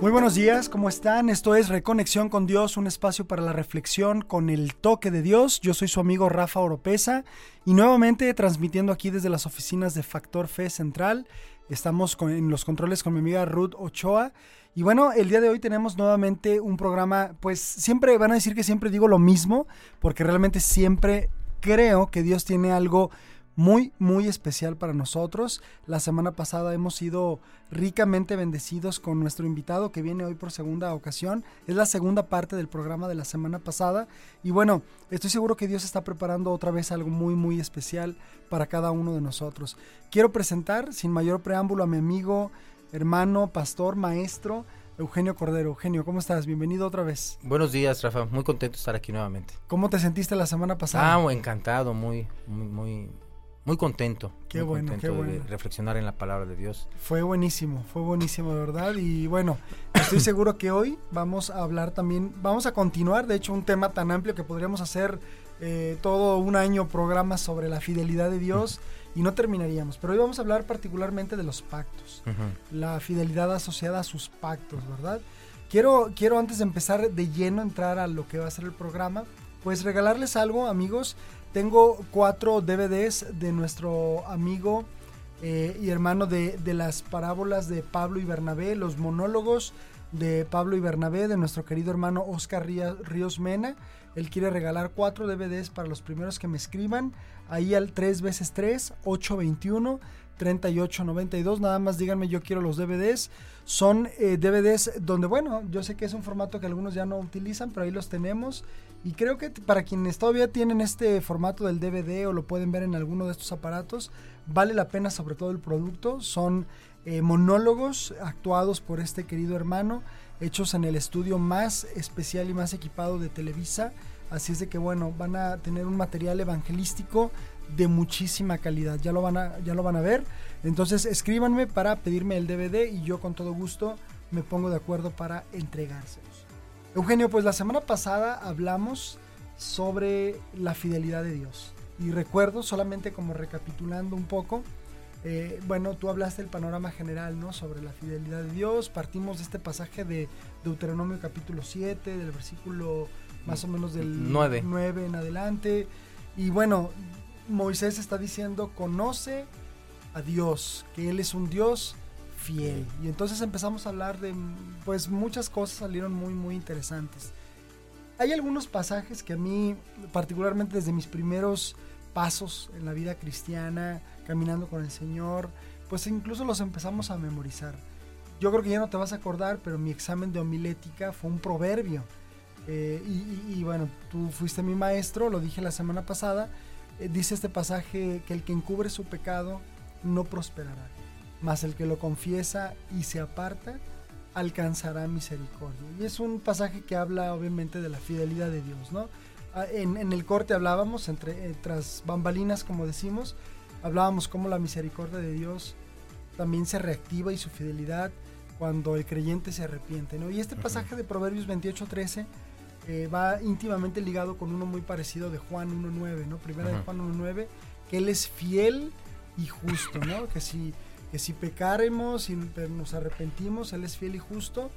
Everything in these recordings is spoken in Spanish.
Muy buenos días, ¿cómo están? Esto es Reconexión con Dios, un espacio para la reflexión con el toque de Dios. Yo soy su amigo Rafa Oropesa y nuevamente transmitiendo aquí desde las oficinas de Factor Fe Central. Estamos en los controles con mi amiga Ruth Ochoa. Y bueno, el día de hoy tenemos nuevamente un programa, pues siempre van a decir que siempre digo lo mismo, porque realmente siempre creo que Dios tiene algo muy, muy especial para nosotros. La semana pasada hemos sido ricamente bendecidos con nuestro invitado que viene hoy por segunda ocasión. Es la segunda parte del programa de la semana pasada. Y bueno, estoy seguro que Dios está preparando otra vez algo muy, muy especial para cada uno de nosotros. Quiero presentar, sin mayor preámbulo, a mi amigo, hermano, pastor, maestro. Eugenio Cordero. Eugenio, ¿cómo estás? Bienvenido otra vez. Buenos días, Rafa. Muy contento de estar aquí nuevamente. ¿Cómo te sentiste la semana pasada? Ah, encantado, muy, muy, muy, muy contento. Qué bueno, qué bueno. De reflexionar en la palabra de Dios. Fue buenísimo, fue buenísimo, de verdad. Y bueno, estoy seguro que hoy vamos a hablar también, vamos a continuar, de hecho, un tema tan amplio que podríamos hacer eh, todo un año programas sobre la fidelidad de Dios y no terminaríamos. Pero hoy vamos a hablar particularmente de los pactos, la fidelidad asociada a sus pactos, ¿verdad? Quiero, quiero antes de empezar de lleno entrar a lo que va a ser el programa, pues regalarles algo, amigos. Tengo cuatro DVDs de nuestro amigo eh, y hermano de, de, las parábolas de Pablo y Bernabé, los monólogos de Pablo y Bernabé, de nuestro querido hermano Oscar Ríos Mena. Él quiere regalar cuatro DVDs para los primeros que me escriban. Ahí al 3 veces 3, 821 3892. Nada más díganme, yo quiero los DVDs. Son eh, DVDs donde, bueno, yo sé que es un formato que algunos ya no utilizan, pero ahí los tenemos. Y creo que para quienes todavía tienen este formato del DVD o lo pueden ver en alguno de estos aparatos, vale la pena sobre todo el producto. Son eh, monólogos actuados por este querido hermano, hechos en el estudio más especial y más equipado de Televisa. Así es de que bueno, van a tener un material evangelístico de muchísima calidad. Ya lo van a, ya lo van a ver. Entonces escríbanme para pedirme el DVD y yo con todo gusto me pongo de acuerdo para entregárselos. Eugenio, pues la semana pasada hablamos sobre la fidelidad de Dios. Y recuerdo, solamente como recapitulando un poco, eh, bueno, tú hablaste del panorama general, ¿no? Sobre la fidelidad de Dios. Partimos de este pasaje de Deuteronomio capítulo 7, del versículo más o menos del 9, 9 en adelante. Y bueno, Moisés está diciendo, conoce a Dios, que Él es un Dios fiel. Y entonces empezamos a hablar de, pues muchas cosas salieron muy, muy interesantes. Hay algunos pasajes que a mí, particularmente desde mis primeros pasos en la vida cristiana, caminando con el Señor, pues incluso los empezamos a memorizar. Yo creo que ya no te vas a acordar, pero mi examen de homilética fue un proverbio. Eh, y, bueno, tú fuiste mi maestro, lo dije la semana pasada, eh, dice este pasaje que el que encubre su pecado no prosperará, mas el que lo confiesa y se aparta alcanzará misericordia. Y es un pasaje que habla obviamente de la fidelidad de Dios, ¿no? Ah, en, en el corte hablábamos, entre, eh, tras bambalinas como decimos, hablábamos cómo la misericordia de Dios también se reactiva y su fidelidad cuando el creyente se arrepiente, ¿no? Y este pasaje de Proverbios 28.13 eh, va íntimamente ligado con uno muy parecido de Juan 1.9, ¿no? Primera de Juan 1.9, que Él es fiel y justo, ¿no? Que si, que si pecaremos y nos arrepentimos, Él es fiel y justo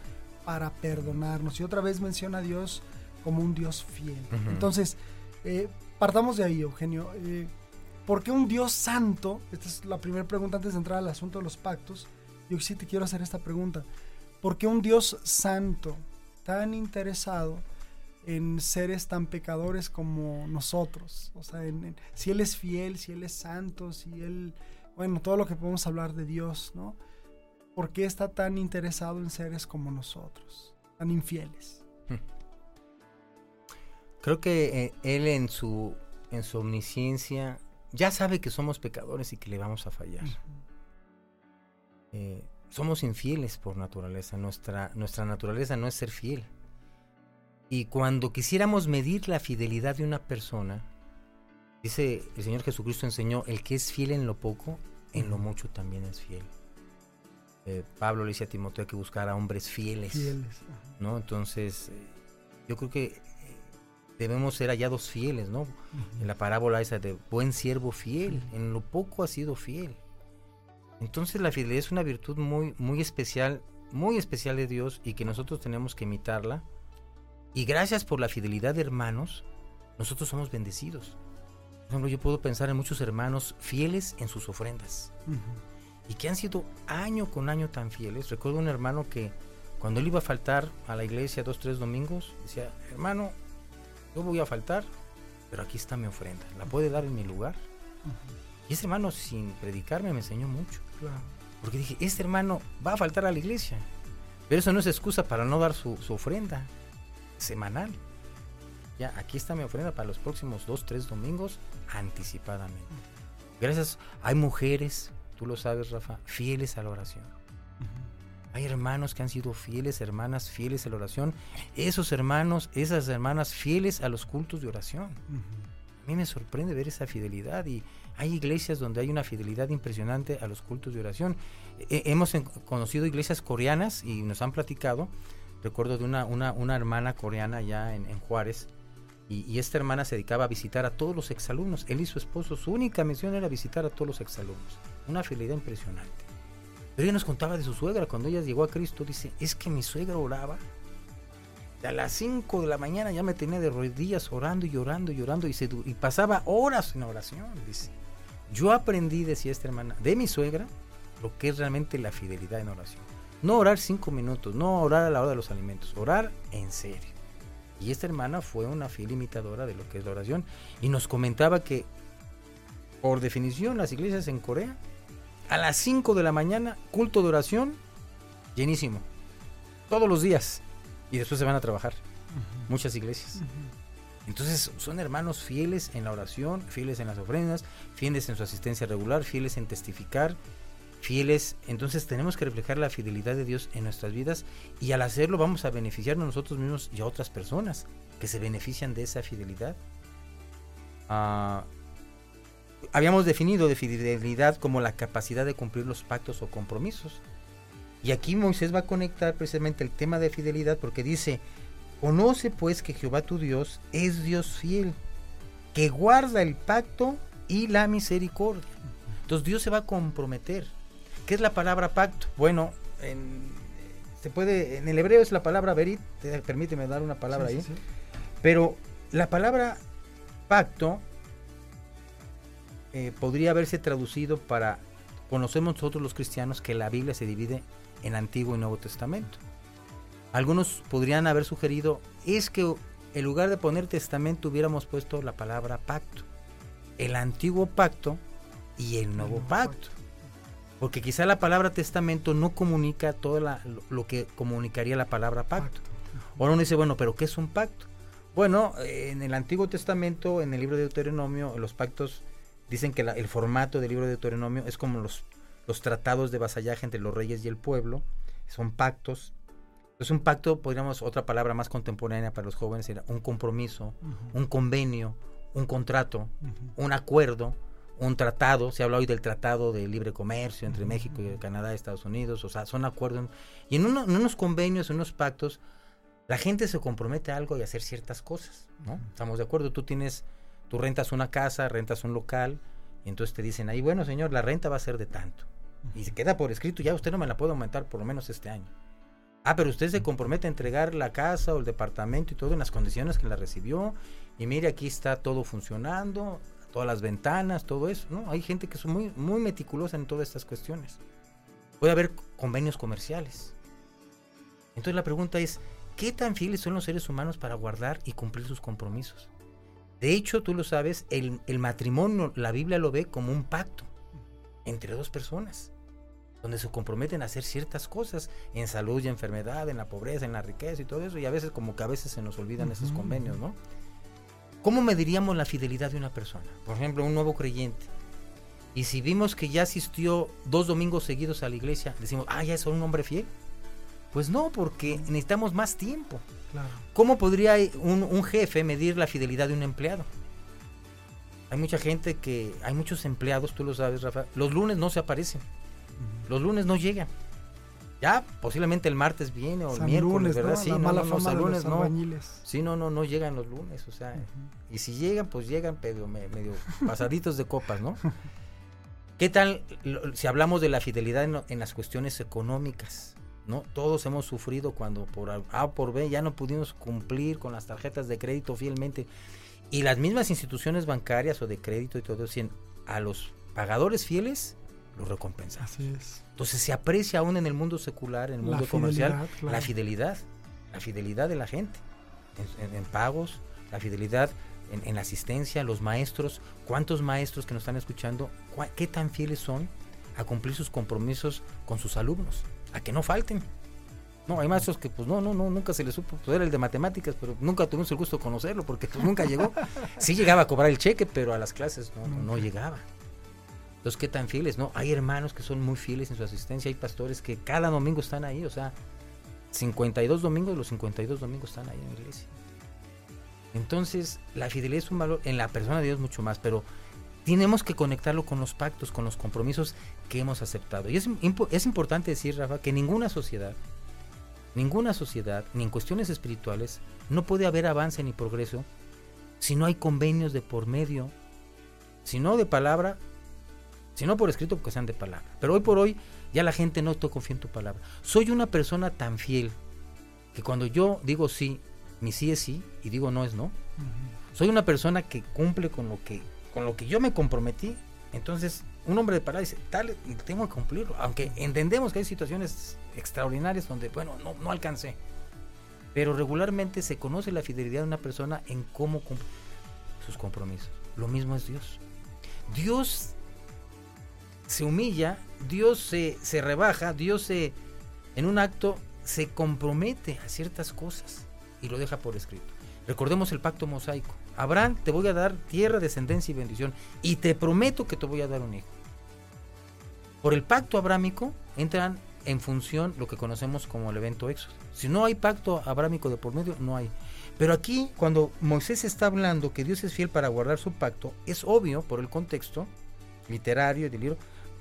para perdonarnos. Y otra vez menciona a Dios como un Dios fiel. Entonces, eh, partamos de ahí, Eugenio. Eh, ¿Por qué un Dios santo? Esta es la primera pregunta antes de entrar al asunto de los pactos. Yo sí te quiero hacer esta pregunta. ¿Por qué un Dios santo tan interesado en seres tan pecadores como nosotros. O sea, si Él es fiel, si Él es santo, si Él, bueno, todo lo que podemos hablar de Dios, ¿no? ¿Por qué está tan interesado en seres como nosotros, tan infieles? Hmm. Creo que eh, Él en su, en su omnisciencia ya sabe que somos pecadores y que le vamos a fallar. Eh, somos infieles por naturaleza. Nuestra, nuestra naturaleza no es ser fiel. Y cuando quisiéramos medir la fidelidad de una persona, dice el Señor Jesucristo enseñó, el que es fiel en lo poco, en lo mucho también es fiel. Eh, Pablo le dice a Timoteo que buscar a hombres fieles. ¿no? Entonces, eh, yo creo que eh, debemos ser hallados fieles, ¿no? En la parábola esa de buen siervo fiel, en lo poco ha sido fiel. Entonces la fidelidad es una virtud muy, muy especial muy especial de Dios y que nosotros tenemos que imitarla. Y gracias por la fidelidad de hermanos, nosotros somos bendecidos. Por ejemplo, yo puedo pensar en muchos hermanos fieles en sus ofrendas y que han sido año con año tan fieles. Recuerdo un hermano que cuando él iba a faltar a la iglesia dos, tres domingos, decía, hermano, yo voy a faltar, pero aquí está mi ofrenda, ¿la puede dar en mi lugar? Y ese hermano sin predicarme me enseñó mucho. Porque dije, este hermano va a faltar a la iglesia. Pero eso no es excusa para no dar su, ofrenda semanal. Ya, aquí está mi ofrenda para los próximos dos, tres domingos anticipadamente. Gracias. Hay mujeres, tú lo sabes, Rafa, fieles a la oración. Hay hermanos que han sido fieles, hermanas fieles a la oración. Esos hermanos, esas hermanas fieles a los cultos de oración. A mí me sorprende ver esa fidelidad y hay iglesias donde hay una fidelidad impresionante a los cultos de oración. hemos conocido iglesias coreanas y nos han platicado. Recuerdo de una, una, hermana coreana ya en, Juárez. Y, esta hermana se dedicaba a visitar a todos los exalumnos. Él y su esposo, su única misión era visitar a todos los exalumnos. Una fidelidad impresionante. Pero ella nos contaba de su suegra. Cuando ella llegó a Cristo, dice, es que mi suegra oraba. A las 5 de la mañana ya me tenía de rodillas orando y llorando y llorando y, y pasaba horas en oración, dice. Yo aprendí, decía esta hermana, de mi suegra, lo que es realmente la fidelidad en oración. No orar cinco minutos, no orar a la hora de los alimentos, orar en serio. Y esta hermana fue una fiel imitadora de lo que es la oración y nos comentaba que, por definición, las iglesias en Corea, a las 5 de la mañana, culto de oración, llenísimo. Todos los días. Y después se van a trabajar. Muchas iglesias. Entonces son hermanos fieles en la oración, fieles en las ofrendas, fieles en su asistencia regular, fieles en testificar, fieles. Entonces tenemos que reflejar la fidelidad de Dios en nuestras vidas y al hacerlo vamos a beneficiarnos nosotros mismos y a otras personas que se benefician de esa fidelidad. Ah, habíamos definido de fidelidad como la capacidad de cumplir los pactos o compromisos. Y aquí Moisés va a conectar precisamente el tema de fidelidad porque dice, Conoce pues que Jehová tu Dios es Dios fiel, que guarda el pacto y la misericordia. Entonces Dios se va a comprometer. ¿Qué es la palabra pacto? Bueno, en, se puede, en el hebreo es la palabra verit, permíteme dar una palabra ahí. Pero la palabra pacto eh, podría haberse traducido para, conocemos nosotros los cristianos que la Biblia se divide en Antiguo y Nuevo Testamento. Algunos podrían haber sugerido, es que en lugar de poner testamento hubiéramos puesto la palabra pacto. El antiguo pacto y el nuevo pacto. Porque quizá la palabra testamento no comunica todo lo, que comunicaría la palabra pacto. O uno dice, bueno, pero ¿qué es un pacto? Bueno, en el Antiguo Testamento, en el libro de Deuteronomio, los pactos dicen que el formato del libro de Deuteronomio es como los, los tratados de vasallaje entre los reyes y el pueblo. Son pactos es un pacto, podríamos, otra palabra más contemporánea para los jóvenes, era un compromiso, un convenio, un contrato, un acuerdo, un tratado. Se habla hoy del tratado de libre comercio entre México y Canadá y Estados Unidos. O sea, son acuerdos. Y en, unos convenios, en unos pactos, la gente se compromete a algo y a hacer ciertas cosas. ¿no? Estamos de acuerdo. Tú tienes, tú rentas una casa, rentas un local, y entonces te dicen ahí, bueno, señor, la renta va a ser de tanto. Y se queda por escrito, ya usted no me la puede aumentar por lo menos este año. Ah, pero usted se compromete a entregar la casa o el departamento y todo en las condiciones que la recibió. Y mire, aquí está todo funcionando, todas las ventanas, todo eso. ¿no? Hay gente que es muy, muy meticulosa en todas estas cuestiones. Puede haber convenios comerciales. Entonces la pregunta es, ¿qué tan fieles son los seres humanos para guardar y cumplir sus compromisos? De hecho, tú lo sabes, el, el matrimonio, la Biblia lo ve como un pacto entre dos personas donde se comprometen a hacer ciertas cosas en salud y enfermedad, en la pobreza, en la riqueza y todo eso, y a veces como que a veces se nos olvidan esos convenios, ¿no? ¿Cómo mediríamos la fidelidad de una persona? Por ejemplo, un nuevo creyente. Y si vimos que ya asistió dos domingos seguidos a la iglesia, decimos, ah, ya es un hombre fiel. Pues no, porque necesitamos más tiempo. ¿Cómo podría un, un jefe medir la fidelidad de un empleado? Hay mucha gente que, hay muchos empleados, tú lo sabes, Rafa, los lunes no se aparecen. Los lunes no llegan. Ya, posiblemente el martes viene o el miércoles, ¿verdad? Sí, no, no, no, lunes no. Sí, no, no, no llegan los lunes, o sea, y si llegan, pues llegan medio, medio pasaditos de copas, ¿no? ¿Qué tal si hablamos de la fidelidad en, las cuestiones económicas? ¿no? Todos hemos sufrido cuando por A o por B ya no pudimos cumplir con las tarjetas de crédito fielmente. Y las mismas instituciones bancarias o de crédito y todo a los pagadores fieles los recompensan. Así es. Entonces se aprecia aún en el mundo secular, en el mundo comercial, la fidelidad, la fidelidad de la gente en, pagos, la fidelidad en, la asistencia, los maestros, cuántos maestros que nos están escuchando, qué tan fieles son a cumplir sus compromisos con sus alumnos, a que no falten. No, hay maestros que pues no, no, no, nunca se les supo, pues era el de matemáticas, pero nunca tuvimos el gusto de conocerlo porque pues, nunca llegó. Sí llegaba a cobrar el cheque, pero a las clases no, no llegaba. Entonces, ¿qué tan fieles? No, hay hermanos que son muy fieles en su asistencia, hay pastores que cada domingo están ahí, o sea, 52 domingos, los 52 domingos están ahí en la iglesia. Entonces, la fidelidad es un valor en la persona de Dios mucho más, pero tenemos que conectarlo con los pactos, con los compromisos que hemos aceptado. Y es, es importante decir, Rafa, que ninguna sociedad, ninguna sociedad, ni en cuestiones espirituales, no puede haber avance ni progreso si no hay convenios de por medio, si no de palabra, si no por escrito, porque sean de palabra. Pero hoy por hoy ya la gente no te confía en tu palabra. Soy una persona tan fiel que cuando yo digo sí, mi sí es sí y digo no es no. Soy una persona que cumple con lo que con lo que yo me comprometí. Entonces, un hombre de palabra dice, tal, tengo que cumplirlo. Aunque entendemos que hay situaciones extraordinarias donde, bueno, no, no alcancé. Pero regularmente se conoce la fidelidad de una persona en cómo cumple sus compromisos. Lo mismo es Dios. Dios se humilla, Dios se, se rebaja, Dios se, en un acto se compromete a ciertas cosas y lo deja por escrito. Recordemos el pacto mosaico. Abraham, te voy a dar tierra, descendencia y bendición y te prometo que te voy a dar un hijo. Por el pacto abrámico entran en función lo que conocemos como el evento Éxodo. Si no hay pacto abrámico de por medio, no hay. Pero aquí, cuando Moisés está hablando que Dios es fiel para guardar su pacto, es obvio por el contexto literario del libro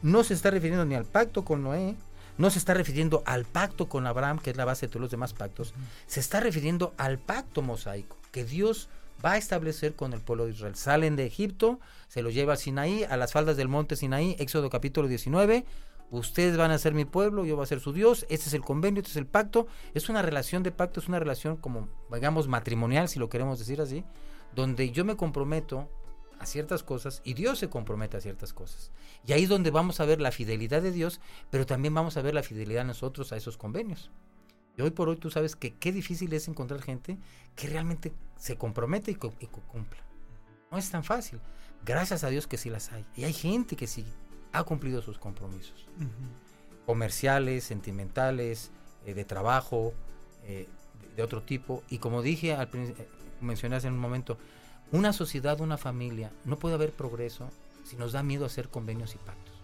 no se está refiriendo ni al pacto con Noé, no se está refiriendo al pacto con Abraham, que es la base de todos los demás pactos, se está refiriendo al pacto mosaico que Dios va a establecer con el pueblo de Israel. Salen de Egipto, se los lleva a Sinaí, a las faldas del monte Sinaí, Éxodo capítulo 19. Ustedes van a ser mi pueblo, yo voy a ser su Dios, este es el convenio, este es el pacto. Es una relación de pacto, es una relación como, digamos, matrimonial, si lo queremos decir así, donde yo me comprometo a ciertas cosas y Dios se compromete a ciertas cosas. Y ahí es donde vamos a ver la fidelidad de Dios, pero también vamos a ver la fidelidad de nosotros a esos convenios. Y hoy por hoy tú sabes que qué difícil es encontrar gente que realmente se compromete y, cumpla. No es tan fácil. Gracias a Dios que sí las hay. Y hay gente que sí ha cumplido sus compromisos. Comerciales, sentimentales, eh, de trabajo, eh, de, otro tipo. Y como dije, al, eh, mencioné hace un momento, una sociedad, una familia, no puede haber progreso si nos da miedo hacer convenios y pactos.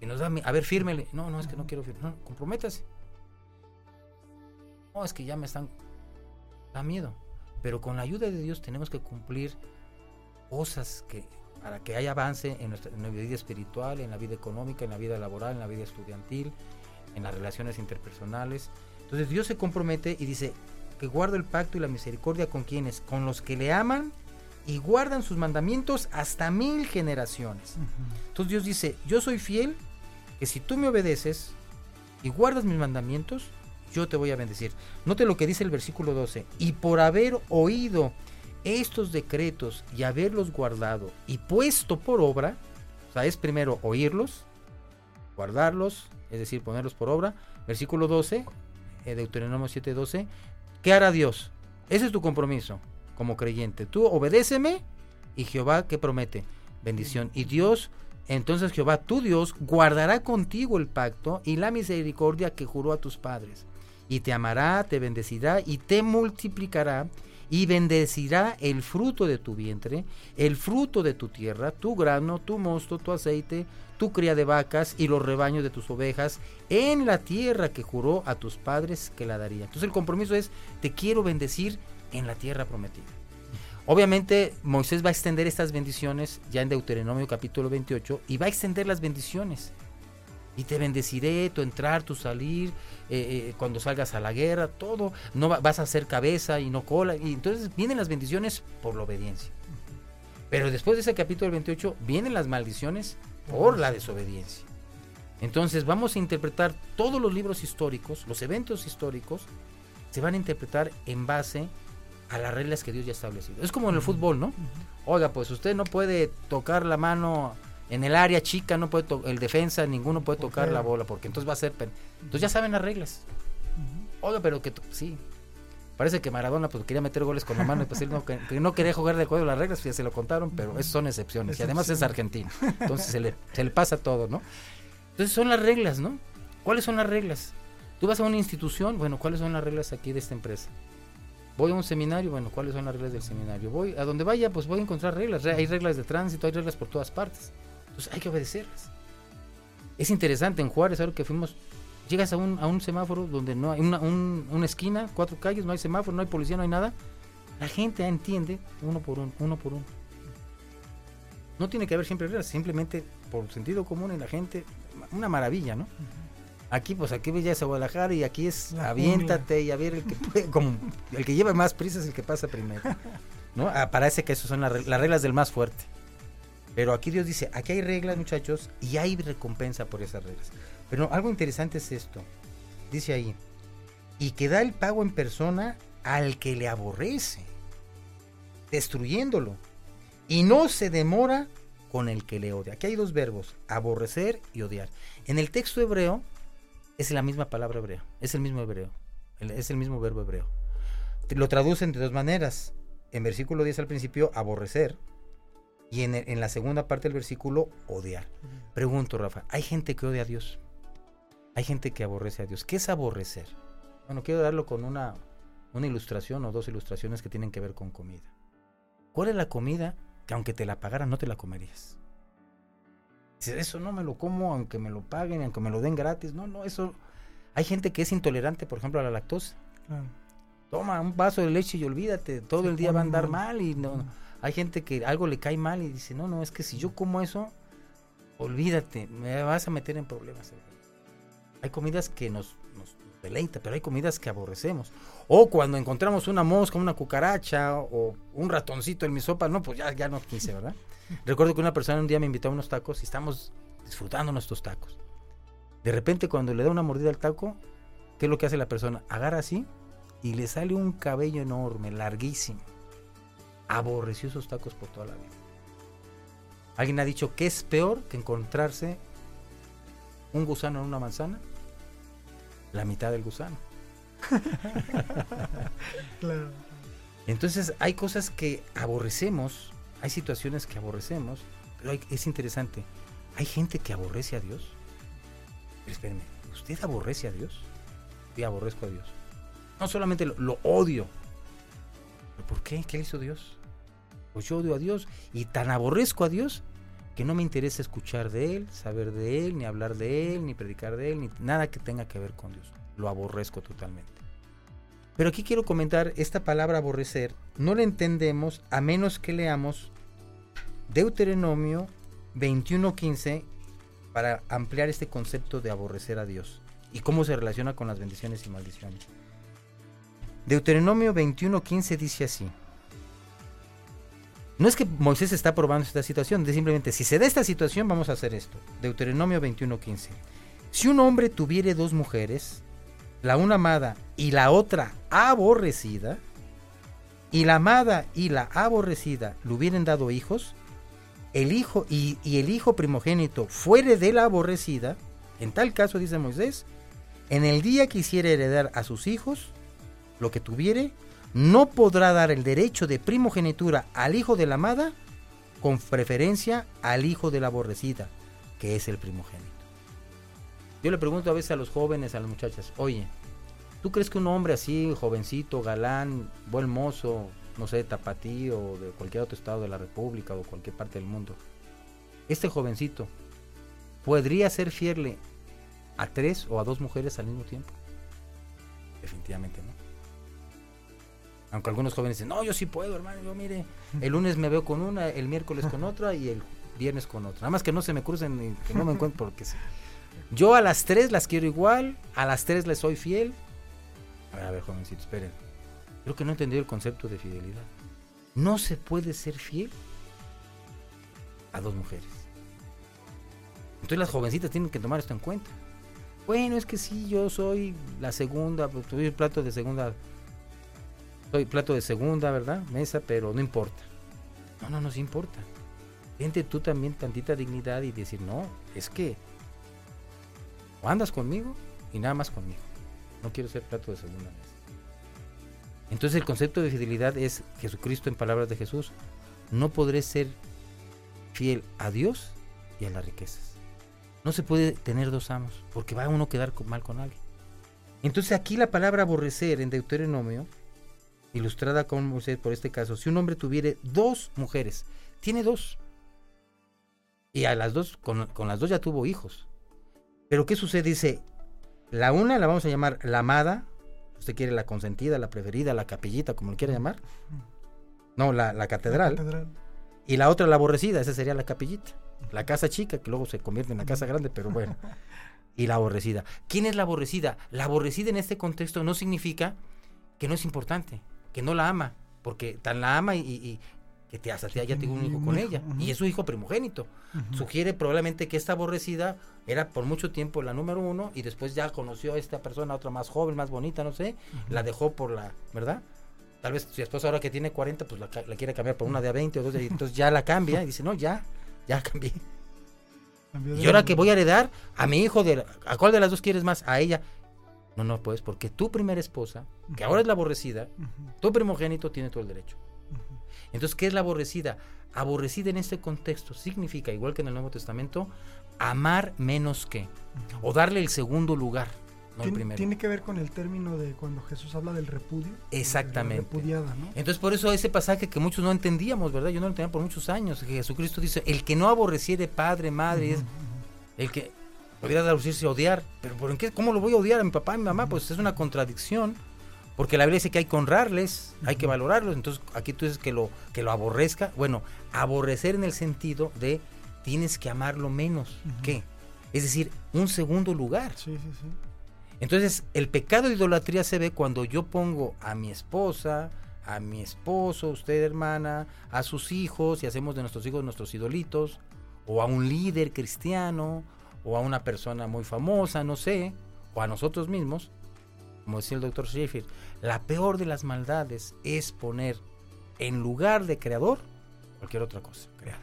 Si nos da a ver, fírmele. No, no, es que no quiero firmar. No, comprométase. No, es que ya me están. Da miedo. Pero con la ayuda de Dios tenemos que cumplir cosas que para que haya avance en nuestra, en vida espiritual, en la vida económica, en la vida laboral, en la vida estudiantil, en las relaciones interpersonales. Entonces Dios se compromete y dice, que guarda el pacto y la misericordia con quienes, con los que le aman y guardan sus mandamientos hasta mil generaciones. Entonces Dios dice, yo soy fiel, que si tú me obedeces y guardas mis mandamientos, yo te voy a bendecir. Note lo que dice el versículo 12, y por haber oído estos decretos y haberlos guardado y puesto por obra, o sea, es primero oírlos, guardarlos, es decir, ponerlos por obra. Versículo 12, eh, Deuteronomio 7:12, ¿Qué hará Dios? Ese es tu compromiso como creyente. Tú obedéceme y Jehová que promete bendición. Y Dios, entonces Jehová, tu Dios, guardará contigo el pacto y la misericordia que juró a tus padres. Y te amará, te bendecirá y te multiplicará y bendecirá el fruto de tu vientre, el fruto de tu tierra, tu grano, tu mosto, tu aceite, tu cría de vacas y los rebaños de tus ovejas en la tierra que juró a tus padres que la daría. Entonces el compromiso es, te quiero bendecir en la tierra prometida. Obviamente Moisés va a extender estas bendiciones ya en Deuteronomio capítulo 28 y va a extender las bendiciones y te bendeciré, tu entrar, tu salir, eh, eh, cuando salgas a la guerra, todo, no vas a hacer cabeza y no cola, y entonces vienen las bendiciones por la obediencia. Pero después de ese capítulo 28 vienen las maldiciones por la desobediencia. Entonces vamos a interpretar todos los libros históricos, los eventos históricos, se van a interpretar en base a las reglas que Dios ya ha establecido. Es como en el fútbol, ¿no? Oiga, pues usted no puede tocar la mano en el área chica, no puede el defensa, ninguno puede tocar la bola, porque entonces va a ser... Entonces ya saben las reglas. Oiga, pero que sí. Parece que Maradona pues quería meter goles con la mano y pues él no, que, no quería jugar de acuerdo a las reglas, ya se lo contaron, pero esas son excepciones. Y además es argentino. Entonces se le, se le pasa todo, ¿no? Entonces son las reglas, ¿no? ¿Cuáles son las reglas? Tú vas a una institución, bueno, ¿cuáles son las reglas aquí de esta empresa? Voy a un seminario, bueno, ¿cuáles son las reglas del seminario? Voy a donde vaya, pues voy a encontrar reglas. Hay reglas de tránsito, hay reglas por todas partes. Entonces hay que obedecerlas. Es interesante, en Juárez, ahora que fuimos, llegas a un, a un semáforo donde no hay una, una esquina, cuatro calles, no hay semáforo, no hay policía, no hay nada. La gente entiende uno por uno, uno por uno. No tiene que haber siempre reglas, simplemente por sentido común y la gente, una maravilla, ¿no? Aquí, pues aquí ya es Guadalajara y aquí es aviéntate y a ver el que puede, como el que lleva más prisa es el que pasa primero. ¿No? Ah, parece que esas son las reglas del más fuerte. Pero aquí Dios dice, aquí hay reglas, muchachos, y hay recompensa por esas reglas. Pero algo interesante es esto. Dice ahí, y que da el pago en persona al que le aborrece, destruyéndolo. Y no se demora con el que le odia. Aquí hay dos verbos, aborrecer y odiar. En el texto hebreo es la misma palabra hebrea, es el mismo hebreo, es el mismo verbo hebreo. Lo traducen de dos maneras. En versículo 10 al principio, aborrecer, y en, la segunda parte del versículo, odiar. Pregunto, Rafa, ¿hay gente que odia a Dios? Hay gente que aborrece a Dios. ¿Qué es aborrecer? Bueno, quiero darlo con una, una ilustración o dos ilustraciones que tienen que ver con comida. ¿Cuál es la comida que aunque te la pagaran no te la comerías? Dices, eso no me lo como aunque me lo paguen, aunque me lo den gratis. No, no, eso... Hay gente que es intolerante, por ejemplo, a la lactosa. Toma un vaso de leche y olvídate, todo el día va a andar mal y no... Hay gente que algo le cae mal y dice, no, no, es que si yo como eso, olvídate, me vas a meter en problemas. Hay comidas que nos, nos deleitan, pero hay comidas que aborrecemos. O cuando encontramos una mosca, una cucaracha o un ratoncito en mi sopa, no, pues ya, ya no quise, ¿verdad? Recuerdo que una persona un día me invitó a unos tacos y estamos disfrutando nuestros tacos. De repente cuando le da una mordida al taco, ¿qué es lo que hace la persona? Agarra así y le sale un cabello enorme, larguísimo aborreció esos tacos por toda la vida. Alguien ha dicho que es peor que encontrarse un gusano en una manzana, la mitad del gusano. Entonces hay cosas que aborrecemos, hay situaciones que aborrecemos, pero es interesante. Hay gente que aborrece a Dios. espérenme, ¿usted aborrece a Dios? Yo aborrezco a Dios. No solamente lo, lo odio. ¿Pero por qué? ¿Qué hizo Dios? Pues yo odio a Dios y tan aborrezco a Dios que no me interesa escuchar de Él, saber de Él, ni hablar de Él, ni predicar de Él, ni nada que tenga que ver con Dios. Lo aborrezco totalmente. Pero aquí quiero comentar, esta palabra aborrecer no la entendemos a menos que leamos Deuteronomio 21.15 para ampliar este concepto de aborrecer a Dios y cómo se relaciona con las bendiciones y maldiciones. Deuteronomio 21.15 dice así. No es que Moisés está probando esta situación, es simplemente si se da esta situación vamos a hacer esto. Deuteronomio 21:15. Si un hombre tuviere dos mujeres, la una amada y la otra aborrecida, y la amada y la aborrecida le hubieran dado hijos, el hijo y, y el hijo primogénito fuere de la aborrecida, en tal caso dice Moisés, en el día que hiciera heredar a sus hijos, lo que tuviere, no podrá dar el derecho de primogenitura al hijo de la amada con preferencia al hijo de la aborrecida, que es el primogénito. Yo le pregunto a veces a los jóvenes, a las muchachas, oye, ¿tú crees que un hombre así, jovencito, galán, buen mozo, no sé, tapatí o de cualquier otro estado de la República o cualquier parte del mundo, este jovencito podría ser fiel a tres o a dos mujeres al mismo tiempo? Definitivamente no. Aunque algunos jóvenes dicen, no, yo sí puedo, hermano, yo mire, el lunes me veo con una, el miércoles con otra y el viernes con otra. Nada más que no se me crucen y que no me encuentren porque sí. Yo a las tres las quiero igual, a las tres les soy fiel. A ver, a ver, jovencito, esperen. Creo que no he entendido el concepto de fidelidad. No se puede ser fiel a dos mujeres. Entonces las jovencitas tienen que tomar esto en cuenta. Bueno, es que sí, yo soy la segunda, pues, soy el plato de segunda, soy plato de segunda, ¿verdad? Mesa, pero no importa. No, no, no sí importa. Siente tú también tantita dignidad y decir, no, es que o andas conmigo y nada más conmigo. No quiero ser plato de segunda mesa. Entonces el concepto de fidelidad es Jesucristo en palabras de Jesús. No podré ser fiel a Dios y a las riquezas. No se puede tener dos amos, porque va uno a quedar mal con alguien. Entonces aquí la palabra aborrecer en Deuteronomio, ilustrada con Moisés por este caso, si un hombre tuviere dos mujeres, tiene dos. Y a las dos, con, con las dos ya tuvo hijos. Pero ¿qué sucede? Dice, la una la vamos a llamar la amada, usted quiere la consentida, la preferida, la capillita, como lo quiera llamar. No, la, la, catedral. la catedral. Y la otra la aborrecida, esa sería la capillita. La casa chica, que luego se convierte en la casa grande, pero bueno. Y la aborrecida. ¿Quién es la aborrecida? La aborrecida en este contexto no significa que no es importante, que no la ama, porque tan la ama y, y que te hasta ya tengo un hijo con ella, y es su hijo primogénito. Sugiere probablemente que esta aborrecida era por mucho tiempo la número uno y después ya conoció a esta persona, otra más joven, más bonita, no sé, la dejó por la, ¿verdad? Tal vez su esposa ahora que tiene 40, pues la, la quiere cambiar por una de 20 o dos, y entonces ya la cambia y dice, no, ya, ya cambié. Y ahora que voy a heredar a mi hijo, de, ¿a cuál de las dos quieres más? A ella. No, no, pues, porque tu primera esposa, que ahora es la aborrecida, tu primogénito tiene todo el derecho. Entonces, ¿qué es la aborrecida? Aborrecida en este contexto significa, igual que en el Nuevo Testamento, amar menos que, o darle el segundo lugar. No ¿Tiene, el primero. tiene que ver con el término de cuando Jesús habla del repudio. Exactamente. Repudiada, ¿no? Entonces, por eso ese pasaje que muchos no entendíamos, ¿verdad? Yo no lo entendía por muchos años. Que Jesucristo dice: El que no aborreciere padre, madre, es el que podría traducirse odiar. Pero ¿por qué? ¿cómo lo voy a odiar a mi papá y mi mamá? Pues es una contradicción. Porque la Biblia dice que hay que honrarles, hay que valorarlos. Entonces, aquí tú dices que lo, que lo aborrezca. Bueno, aborrecer en el sentido de tienes que amarlo menos. ¿Qué? Es decir, un segundo lugar. Sí, sí, sí. Entonces, el pecado de idolatría se ve cuando yo pongo a mi esposa, a mi esposo, usted hermana, a sus hijos y hacemos de nuestros hijos nuestros idolitos, o a un líder cristiano, o a una persona muy famosa, no sé, o a nosotros mismos, como decía el doctor Sheffield, la peor de las maldades es poner en lugar de creador cualquier otra cosa creada.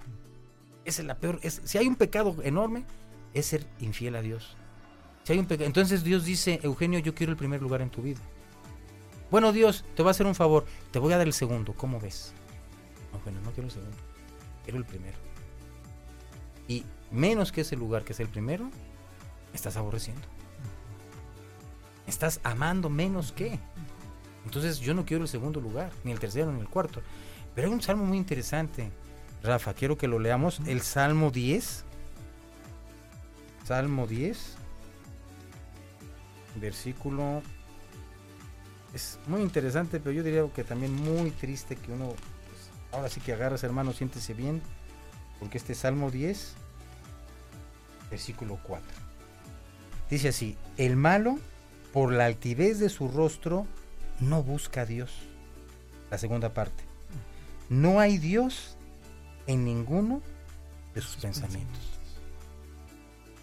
Esa es la peor. Si hay un pecado enorme, es ser infiel a Dios. Si hay un entonces Dios dice, Eugenio, yo quiero el primer lugar en tu vida. Bueno, Dios, te voy a hacer un favor, te voy a dar el segundo, ¿cómo ves? No, bueno, no quiero el segundo, quiero el primero. Y menos que ese lugar que es el primero, me estás aborreciendo. Estás amando menos que. Entonces yo no quiero el segundo lugar, ni el tercero, ni el cuarto. Pero hay un salmo muy interesante, Rafa, quiero que lo leamos, el Salmo 10. Salmo 10 versículo es muy interesante, pero yo diría que también muy triste que uno, pues, ahora sí que agarras hermano, siéntese bien, porque este Salmo 10, versículo 4, dice así, el malo, por la altivez de su rostro, no busca a Dios. La segunda parte, no hay Dios en ninguno de sus pensamientos.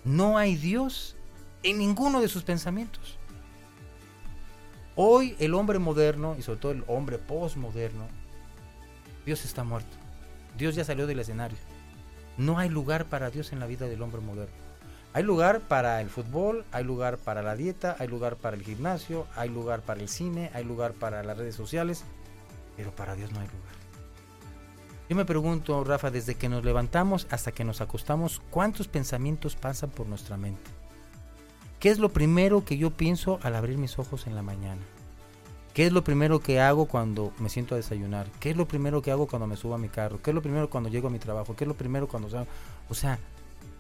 No hay Dios en ninguno de sus pensamientos. Hoy el hombre moderno y sobre todo el hombre postmoderno, Dios está muerto. Dios ya salió del escenario. No hay lugar para Dios en la vida del hombre moderno. Hay lugar para el fútbol, hay lugar para la dieta, hay lugar para el gimnasio, hay lugar para el cine, hay lugar para las redes sociales, pero para Dios no hay lugar. Yo me pregunto, Rafa, desde que nos levantamos hasta que nos acostamos, ¿cuántos pensamientos pasan por nuestra mente? ¿Qué es lo primero que yo pienso al abrir mis ojos en la mañana? ¿Qué es lo primero que hago cuando me siento a desayunar? ¿Qué es lo primero que hago cuando me subo a mi carro? ¿Qué es lo primero cuando llego a mi trabajo? ¿Qué es lo primero cuando salgo? O sea,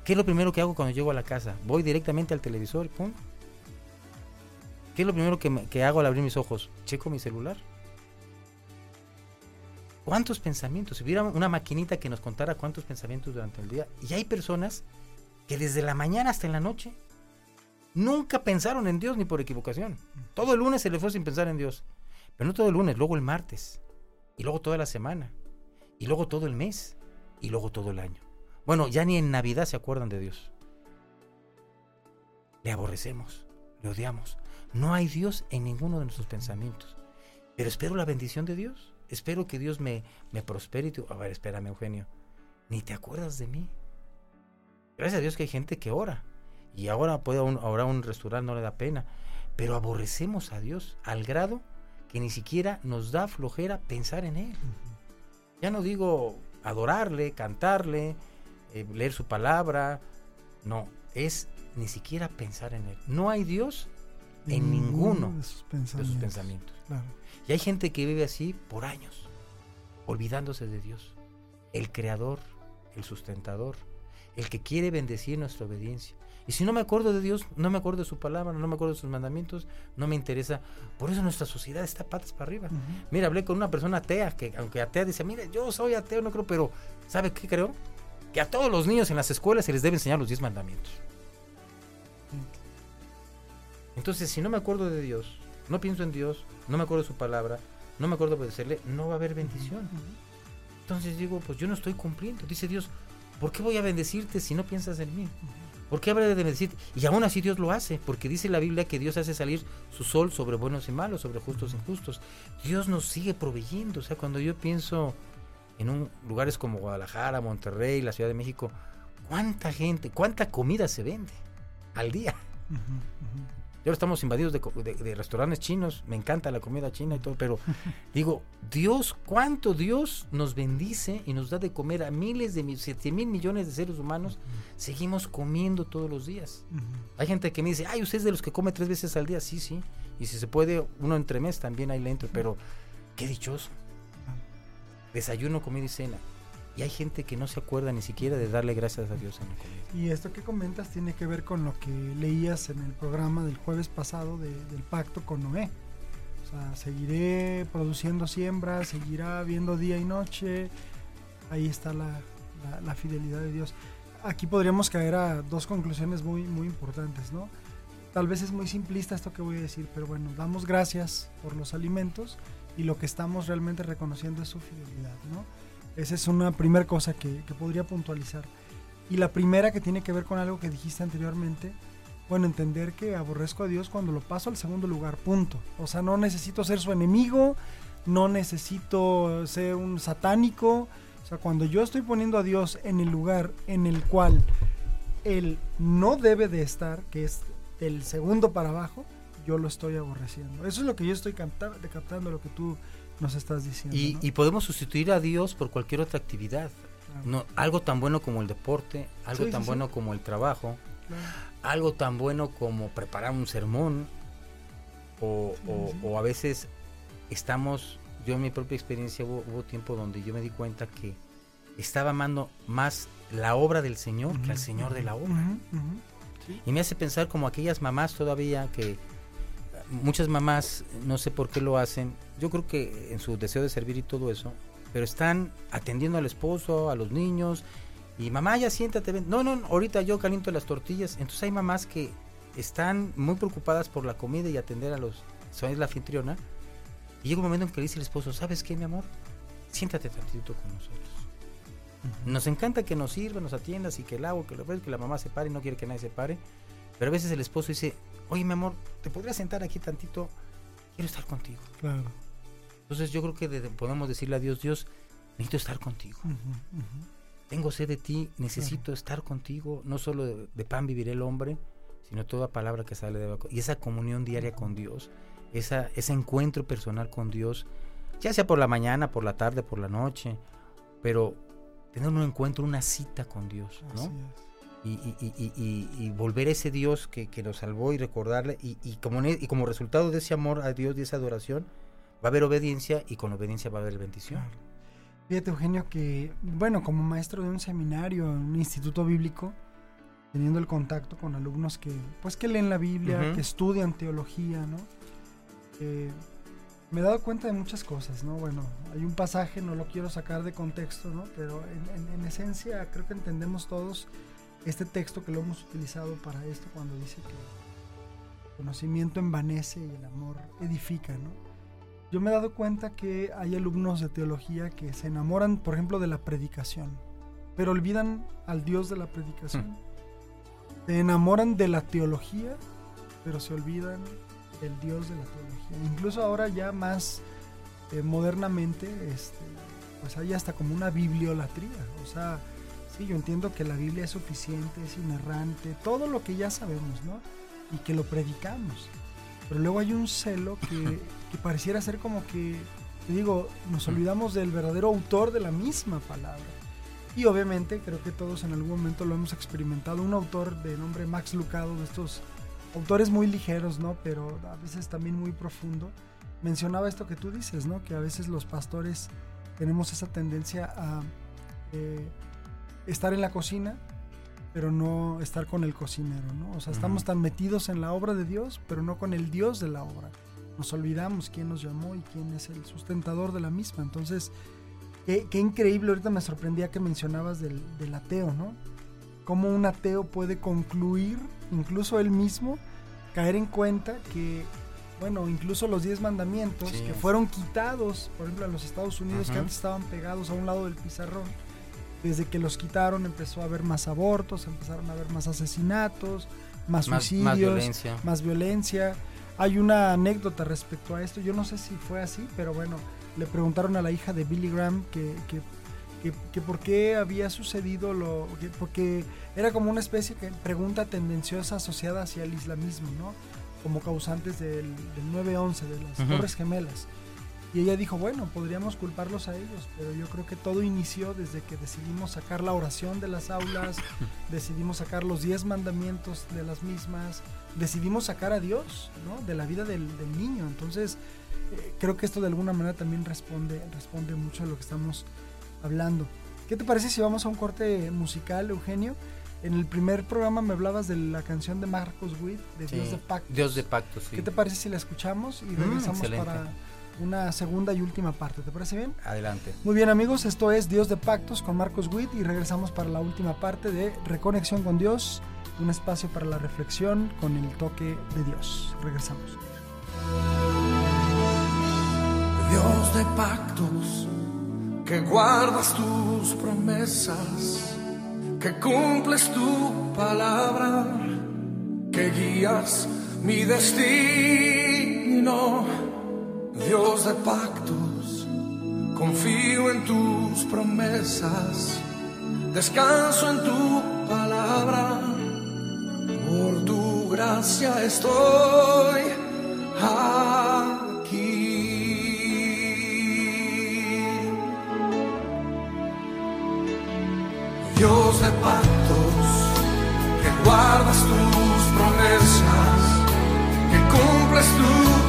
¿qué es lo primero que hago cuando llego a la casa? ¿Voy directamente al televisor? ¿Pum? ¿Qué es lo primero que, que hago al abrir mis ojos? ¿Checo mi celular? ¿Cuántos pensamientos? Si hubiera una maquinita que nos contara cuántos pensamientos durante el día. Y hay personas que desde la mañana hasta en la noche nunca pensaron en Dios ni por equivocación. Todo el lunes se le fue sin pensar en Dios. Pero no todo el lunes, luego el martes. Y luego toda la semana. Y luego todo el mes. Y luego todo el año. Bueno, ya ni en Navidad se acuerdan de Dios. le aborrecemos, le odiamos. No hay Dios en ninguno de nuestros pensamientos. Pero espero la bendición de Dios. Espero que Dios me, me prospere. Y a ver, espérame, Eugenio. Ni te acuerdas de mí. Gracias a Dios que hay gente que ora. Y ahora puede un, ahora un restaurante no le da pena. Pero aborrecemos a Dios al grado que ni siquiera nos da flojera pensar en Él. Ya no digo adorarle, cantarle, eh, leer su palabra. No, es ni siquiera pensar en Él. No hay Dios en ninguno de sus pensamientos. pensamientos. Y hay gente que vive así por años, olvidándose de Dios, el creador, el sustentador, el que quiere bendecir nuestra obediencia. Y si no me acuerdo de Dios, no me acuerdo de su palabra, no me acuerdo de sus mandamientos, no me interesa. Por eso nuestra sociedad está patas para arriba. Mira, hablé con una persona atea, que aunque atea dice, mire, yo soy ateo, no creo, pero ¿sabe qué creo? Que a todos los niños en las escuelas se les debe enseñar los diez mandamientos. Entonces, si no me acuerdo de Dios, no pienso en Dios, no me acuerdo de su palabra, no me acuerdo de obedecerle, no va a haber bendición. Entonces digo, pues yo no estoy cumpliendo. Dice Dios, ¿por qué voy a bendecirte si no piensas en mí? ¿Por qué habré de bendecirte? Y aún así Dios lo hace, porque dice la Biblia que Dios hace salir su sol sobre buenos y malos, sobre justos e injustos. Dios nos sigue proveyendo. O sea, cuando yo pienso en un, lugares como Guadalajara, Monterrey, la Ciudad de México, ¿cuánta gente, cuánta comida se vende al día? Ahora estamos invadidos de, restaurantes chinos, me encanta la comida china y todo, pero digo, Dios, cuánto Dios nos bendice y nos da de comer a miles de, siete mil millones de seres humanos, seguimos comiendo todos los días. Hay gente que me dice, ay, usted es de los que come tres veces al día, sí, sí, y si se puede, uno entre mes también ahí le entro, pero qué dichoso. Desayuno, comida y cena. Y hay gente que no se acuerda ni siquiera de darle gracias a Dios la. Y esto que comentas tiene que ver con lo que leías en el programa del jueves pasado del pacto con Noé. O sea, seguiré produciendo siembras, seguirá viendo día y noche. Ahí está la, la, fidelidad de Dios. Aquí podríamos caer a dos conclusiones muy, muy importantes, ¿no? Tal vez es muy simplista esto que voy a decir, pero bueno, damos gracias por los alimentos y lo que estamos realmente reconociendo es su fidelidad, ¿no? Esa es una primera cosa que, podría puntualizar. Y la primera que tiene que ver con algo que dijiste anteriormente, bueno, entender que aborrezco a Dios cuando lo paso al segundo lugar, punto. O sea, no necesito ser su enemigo, no necesito ser un satánico. O sea, cuando yo estoy poniendo a Dios en el lugar en el cual Él no debe de estar, que es del segundo para abajo, yo lo estoy aborreciendo. Eso es lo que yo estoy captando, captando lo que tú nos estás diciendo. Y, podemos sustituir a Dios por cualquier otra actividad. No, algo tan bueno como el deporte, algo tan bueno como el trabajo, algo tan bueno como preparar un sermón, o, a veces estamos, yo en mi propia experiencia hubo, tiempo donde yo me di cuenta que estaba amando más la obra del Señor que al Señor de la obra. Y me hace pensar como aquellas mamás todavía que muchas mamás, no sé por qué lo hacen, yo creo que en su deseo de servir y todo eso, pero están atendiendo al esposo, a los niños, y mamá, ya siéntate, ven. No, no, ahorita yo caliento las tortillas. Entonces hay mamás que están muy preocupadas por la comida y atender a los, son la anfitriona. Y llega un momento en que le dice el esposo, ¿sabes qué, mi amor? Siéntate tantito con nosotros. Nos encanta que nos sirva, nos atiendas y que el agua, que, lo, que la mamá se pare y no quiere que nadie se pare. Pero a veces el esposo dice, oye mi amor, ¿te podrías sentar aquí tantito? Quiero estar contigo. Claro. Entonces yo creo que podemos decirle a Dios, Dios, necesito estar contigo. Tengo sed de ti, necesito estar contigo, no solo de, pan vivirá el hombre, sino toda palabra que sale de. Y esa comunión diaria con Dios, esa, ese encuentro personal con Dios, ya sea por la mañana, por la tarde, por la noche, pero tener un encuentro, una cita con Dios, ¿no? Y, volver a ese Dios que, nos salvó y recordarle y, como, y como resultado de ese amor a Dios y esa adoración va a haber obediencia y con obediencia va a haber bendición. Fíjate Eugenio que, bueno, como maestro de un seminario, en un instituto bíblico, teniendo el contacto con alumnos que, pues que leen la Biblia, que estudian teología, ¿no? Eh, me he dado cuenta de muchas cosas, ¿no? Bueno, hay un pasaje, no lo quiero sacar de contexto, ¿no? Pero en esencia creo que entendemos todos este texto que lo hemos utilizado para esto cuando dice que el conocimiento envanece y el amor edifica, ¿no? Yo me he dado cuenta que hay alumnos de teología que se enamoran, por ejemplo, de la predicación, pero olvidan al Dios de la predicación. Hmm. Se enamoran de la teología, pero se olvidan del Dios de la teología. Incluso ahora ya más eh, modernamente, este, pues hay hasta como una bibliolatría. O sea, sí, yo entiendo que la Biblia es suficiente, es inerrante, todo lo que ya sabemos, ¿no? Y que lo predicamos. Pero luego hay un celo que, que pareciera ser como que, te digo, nos olvidamos del verdadero autor de la misma palabra. Y obviamente creo que todos en algún momento lo hemos experimentado. Un autor de nombre Max Lucado, de estos autores muy ligeros, ¿no? Pero a veces también muy profundo. Mencionaba esto que tú dices, ¿no? Que a veces los pastores tenemos esa tendencia a eh, estar en la cocina, pero no estar con el cocinero, ¿no? O sea, estamos tan metidos en la obra de Dios, pero no con el Dios de la obra. Nos olvidamos quién nos llamó y quién es el sustentador de la misma. Entonces, qué, qué increíble, ahorita me sorprendía que mencionabas del, del ateo, ¿no? Cómo un ateo puede concluir, incluso él mismo, caer en cuenta que bueno, incluso los 10 mandamientos Sí. que fueron quitados, por ejemplo, en los Estados Unidos, que antes estaban pegados a un lado del pizarrón. Desde que los quitaron empezó a haber más abortos, empezaron a haber más asesinatos, más, Más, suicidios, más violencia. más violencia. Hay una anécdota respecto a esto, yo no sé si fue así, pero bueno, le preguntaron a la hija de Billy Graham que, que, que- que por qué había sucedido lo... que- porque era como una especie de pregunta tendenciosa asociada hacia el islamismo, ¿no? Como causantes del, del 9-11, de las Ujú. Torres Gemelas. Y ella dijo, bueno, podríamos culparlos a ellos, pero yo creo que todo inició desde que decidimos sacar la oración de las aulas, decidimos sacar los 10 mandamientos de las mismas, decidimos sacar a Dios, ¿no? De la vida del, del niño. Entonces, eh, creo que esto de alguna manera también responde, responde mucho a lo que estamos hablando. ¿Qué te parece si vamos a un corte musical, Eugenio? En el primer programa me hablabas de la canción de Marcos Witt, de Sí, Dios de Pacto. Dios de pacto, sí. ¿Qué te parece si la escuchamos y Mm, regresamos excelente. para una segunda y última parte? ¿Te parece bien? Adelante. Muy bien amigos, esto es Dios de Pactos con Marcos Witt y regresamos para la última parte de Reconexión con Dios, un espacio para la reflexión con el toque de Dios. Regresamos. Dios de pactos, que guardas tus promesas, que cumples tu palabra, que guías mi destino. Dios de pactos, confío en tus promesas, descanso en tu palabra, por tu gracia estoy aquí. Dios de pactos, que guardas tus promesas, que cumples tu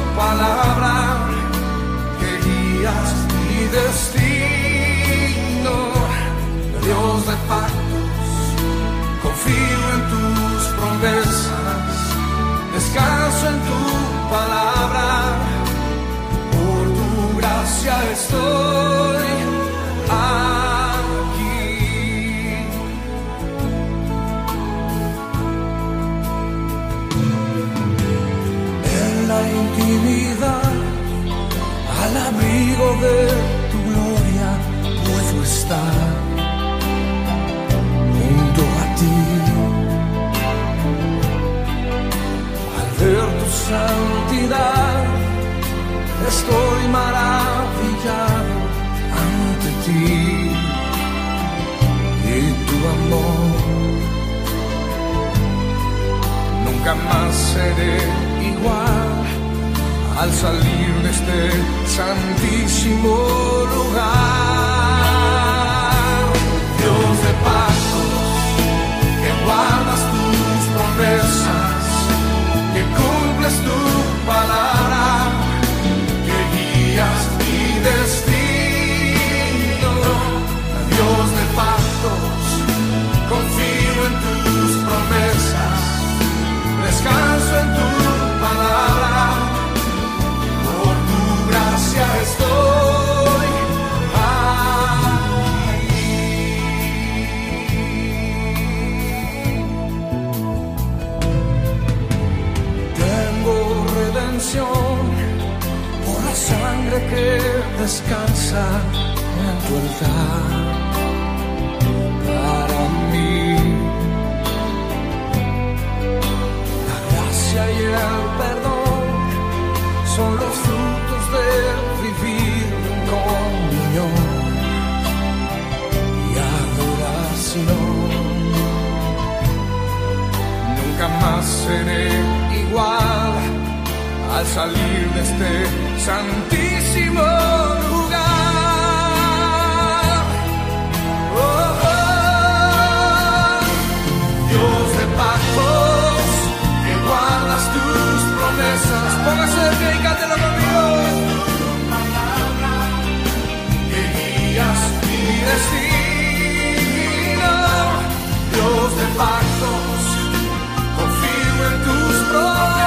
son los frutos de vivir en comunión y adoración. Nunca más seré igual al salir de este santísimo cántelo conmigo. Que guías mi destino. Dios de pactos, confío en tus promesas.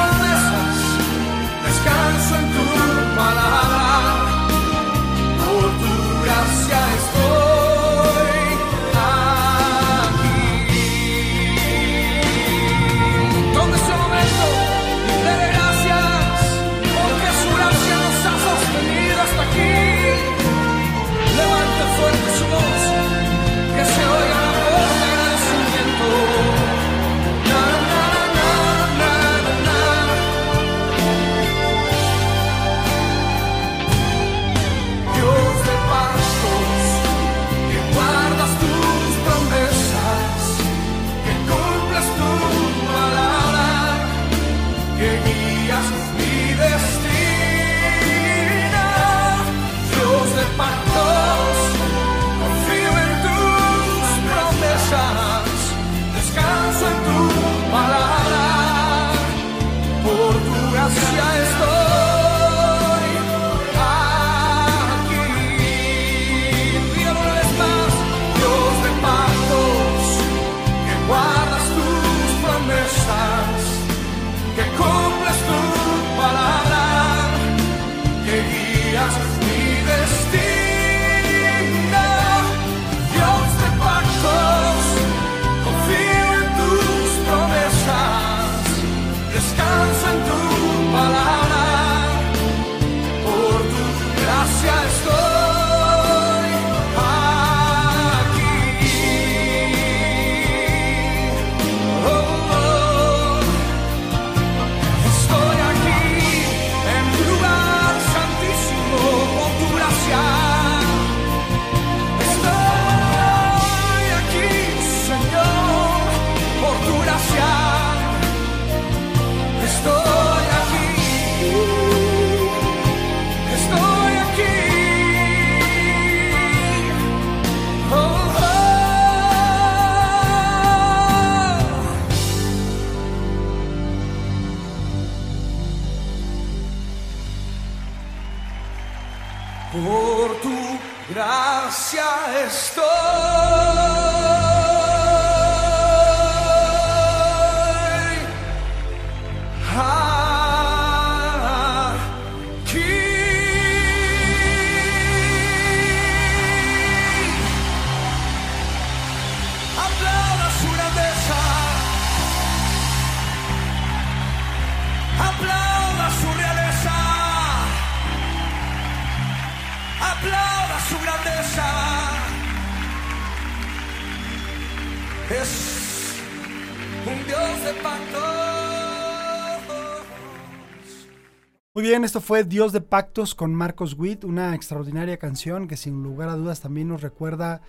Bien, esto fue Dios de Pactos con Marcos Witt, una extraordinaria canción que sin lugar a dudas también nos recuerda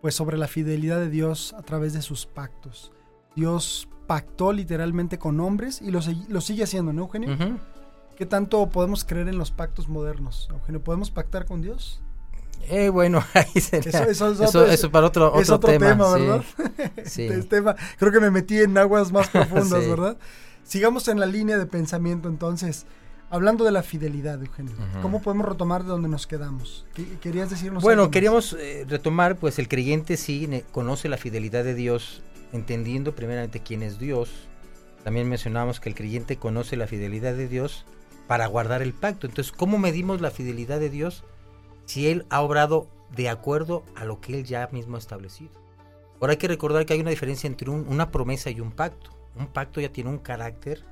pues sobre la fidelidad de Dios a través de sus pactos. Dios pactó literalmente con hombres y lo, lo sigue haciendo, ¿no, Eugenio? ¿Qué tanto podemos creer en los pactos modernos? Eugenio, ¿podemos pactar con Dios? Eh, bueno, ahí sería. Eso- eso es otro- eso para otro, otro, es otro tema. ¿verdad? Sí. Este tema, creo que me metí en aguas más profundas, Sí. ¿verdad? Sigamos en la línea de pensamiento entonces. Hablando de la fidelidad, Eugenio. ¿cómo podemos retomar de donde nos quedamos? ¿Qué- ¿Querías decirnos Bueno, queríamos eh, retomar, pues el creyente sí conoce la fidelidad de Dios, entendiendo primeramente quién es Dios. También mencionamos que el creyente conoce la fidelidad de Dios para guardar el pacto. Entonces, ¿cómo medimos la fidelidad de Dios si Él ha obrado de acuerdo a lo que Él ya mismo ha establecido? Ahora hay que recordar que hay una diferencia entre un- una promesa y un pacto. Un pacto ya tiene un carácter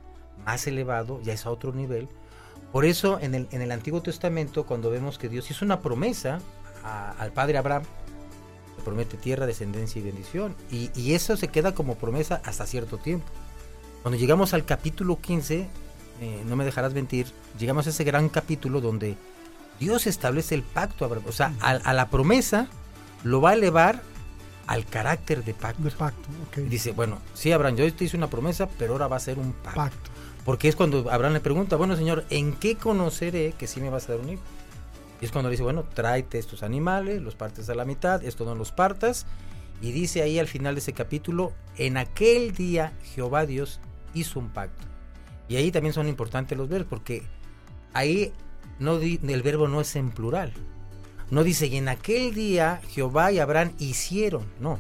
más elevado, ya es a otro nivel. Por eso en el, en el Antiguo Testamento, cuando vemos que Dios hizo una promesa a- al padre Abraham, le promete tierra, descendencia y bendición, y, y eso se queda como promesa hasta cierto tiempo. Cuando llegamos al capítulo 15, eh, no me dejarás mentir, llegamos a ese gran capítulo donde Dios establece el pacto, Abraham. o sea, a, a la promesa lo va a elevar al carácter de pacto. De Dice, bueno, sí, Abraham, yo te hice una promesa, pero ahora va a ser un pacto. Pacto. Porque es cuando Abraham le pregunta, bueno, señor, ¿en qué conoceré que sí me vas a dar un hijo? Y es cuando le dice, bueno, tráete estos animales, los partes a la mitad, esto no los partas. Y dice ahí al final de ese capítulo, en aquel día Jehová Dios hizo un pacto. Y ahí también son importantes los verbos, porque ahí no di- el verbo no es en plural. No dice, y en aquel día Jehová y Abraham hicieron. No,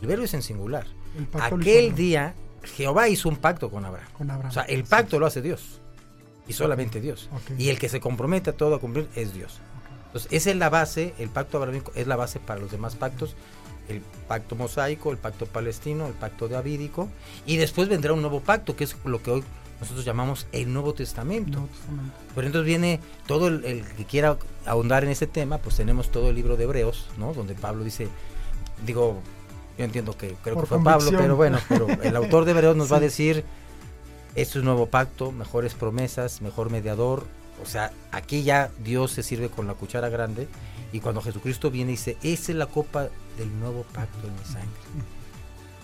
el verbo es en singular. Aquel día Jehová hizo un pacto con Abraham. Con Abraham. O sea, el Sí. pacto lo hace Dios. Y solamente Dios. Y el que se compromete a todo a cumplir es Dios. Entonces, esa es la base, el pacto abrahámico es la base para los demás pactos. El pacto mosaico, el pacto palestino, el pacto davídico. Y después vendrá un nuevo pacto, que es lo que hoy nosotros llamamos el Nuevo Testamento. Nuevo Testamento. Pero entonces viene todo el, el que quiera ahondar en ese tema, pues tenemos todo el libro de Hebreos, ¿no? Donde Pablo dice, digo, yo entiendo que creo Por que fue Pablo, pero bueno, pero el autor de Hebreos nos va a decir, esto es nuevo pacto, mejores promesas, mejor mediador. O sea, aquí ya Dios se sirve con la cuchara grande y cuando Jesucristo viene dice, esa es la copa del nuevo pacto en mi sangre.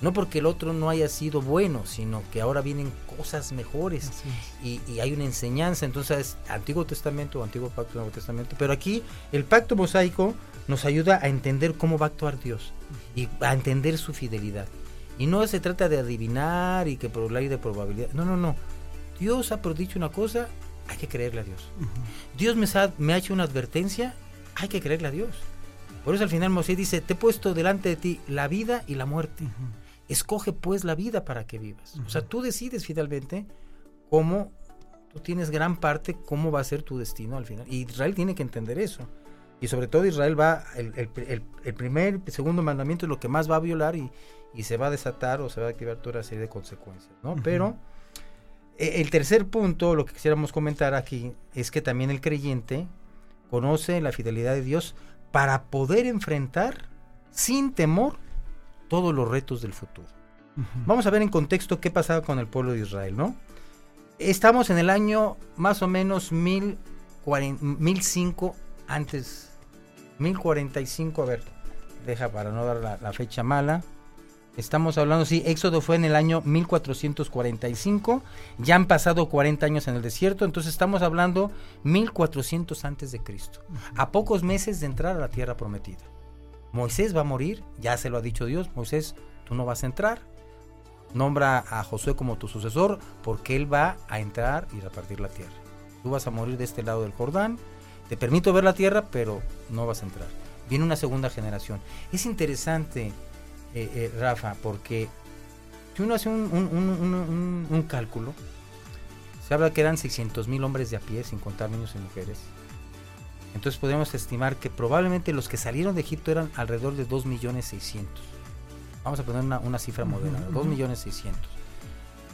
No porque el otro no haya sido bueno, sino que ahora vienen cosas mejores y, y hay una enseñanza, entonces Antiguo Testamento, Antiguo Pacto, Nuevo Testamento, pero aquí el pacto mosaico nos ayuda a entender cómo va a actuar Dios y a entender su fidelidad. Y no se trata de adivinar y que por ley de probabilidad, no, no, no. Dios ha predicho una cosa, hay que creerle a Dios. Ujú. Dios me ha, me ha hecho una advertencia, hay que creerle a Dios. Por eso al final Moisés dice, te he puesto delante de ti la vida y la muerte. Ujú. Escoge pues la vida para que vivas. O sea, tú decides finalmente cómo, tú tienes gran parte cómo va a ser tu destino al final. Y Israel tiene que entender eso. Y sobre todo Israel va, el, el- el- el primer, segundo mandamiento es lo que más va a violar y, y se va a desatar o se va a activar toda una serie de consecuencias, ¿no? Pero eh, el tercer punto, lo que quisiéramos comentar aquí, es que también el creyente conoce la fidelidad de Dios para poder enfrentar sin temor todos los retos del futuro. Vamos a ver en contexto qué pasaba con el pueblo de Israel, ¿no? Estamos en el año más o menos 1040 1005 antes, 1045, a ver, deja para no dar la, fecha mala. Estamos hablando, sí, Éxodo fue en el año 1445, ya han pasado 40 años en el desierto, entonces estamos hablando 1400 antes de Cristo, a pocos meses de entrar a la tierra prometida. Moisés va a morir, ya se lo ha dicho Dios, Moisés, tú no vas a entrar, nombra a Josué como tu sucesor porque él va a entrar y repartir la tierra. Tú vas a morir de este lado del Jordán, te permito ver la tierra, pero no vas a entrar. Viene una segunda generación. Es interesante, eh, eh, Rafa, porque si uno hace un, un- un- un- un- un cálculo, se habla que eran 600 mil hombres de a pie, sin contar niños y mujeres. Entonces podemos estimar que probablemente los que salieron de Egipto eran alrededor de 2 millones 600. Vamos a poner una, una cifra moderada, ujú. 2 millones 600.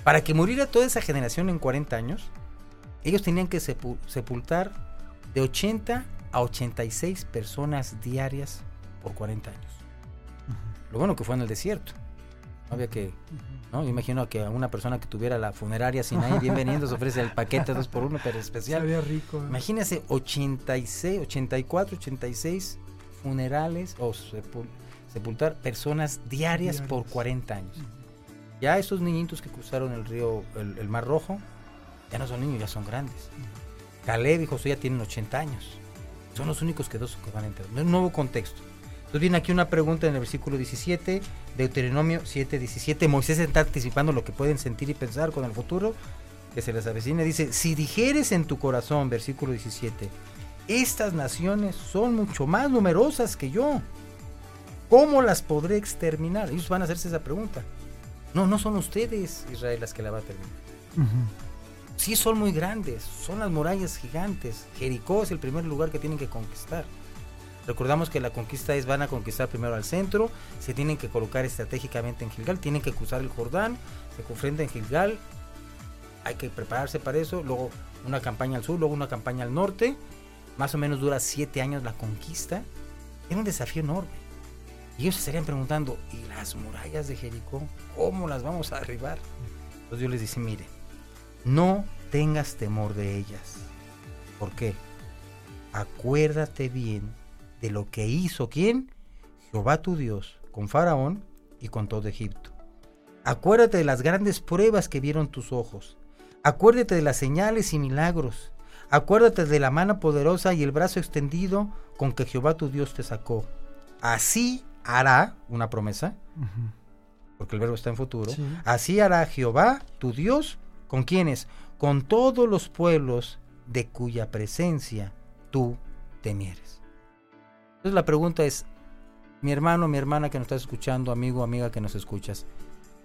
Para que muriera toda esa generación en 40 años, ellos tenían que sepu- sepultar de 80 a 86 personas diarias por 40 años. Lo bueno que fue en el desierto. No había que. ¿no? Yo imagino que a una persona que tuviera la funeraria sin ahí, bienvenidos, ofrece el paquete 2 por 1 pero especial. Sería rico. ¿eh? Imagínense 86, 84, 86 funerales o sepul- sepultar personas diarias, por Diarias. 40 años. Ya esos niñitos que cruzaron el río, el, el Mar Rojo, ya no son niños, ya son grandes. Caleb y Josué ya tienen 80 años. Son los únicos que dos que van a entrar. Un nuevo contexto. Entonces viene aquí una pregunta en el versículo 17, Deuteronomio 7, 17. Moisés está anticipando lo que pueden sentir y pensar con el futuro que se les avecina. Dice, si dijeres en tu corazón, versículo 17, estas naciones son mucho más numerosas que yo, ¿cómo las podré exterminar? Ellos van a hacerse esa pregunta. No, no son ustedes, Israel, las que la va a terminar. Ujú. Sí son muy grandes, son las murallas gigantes. Jericó es el primer lugar que tienen que conquistar. Recordamos que la conquista es, van a conquistar primero al centro, se tienen que colocar estratégicamente en Gilgal, tienen que cruzar el Jordán, se confronta en Gilgal, hay que prepararse para eso, luego una campaña al sur, luego una campaña al norte, más o menos dura siete años la conquista, era un desafío enorme. Y ellos se estarían preguntando, ¿y las murallas de Jericó? ¿Cómo las vamos a derribar? Entonces Dios les dice, mire, no tengas temor de ellas. ¿Por qué? Acuérdate bien de lo que hizo quién? Jehová tu Dios con Faraón y con todo Egipto. Acuérdate de las grandes pruebas que vieron tus ojos. Acuérdate de las señales y milagros. Acuérdate de la mano poderosa y el brazo extendido con que Jehová tu Dios te sacó. Así hará, una promesa, porque el verbo está en futuro, Sí. así hará Jehová tu Dios con quienes, con todos los pueblos de cuya presencia tú temieres. Entonces la pregunta es, mi hermano, mi hermana que nos estás escuchando, amigo, amiga que nos escuchas,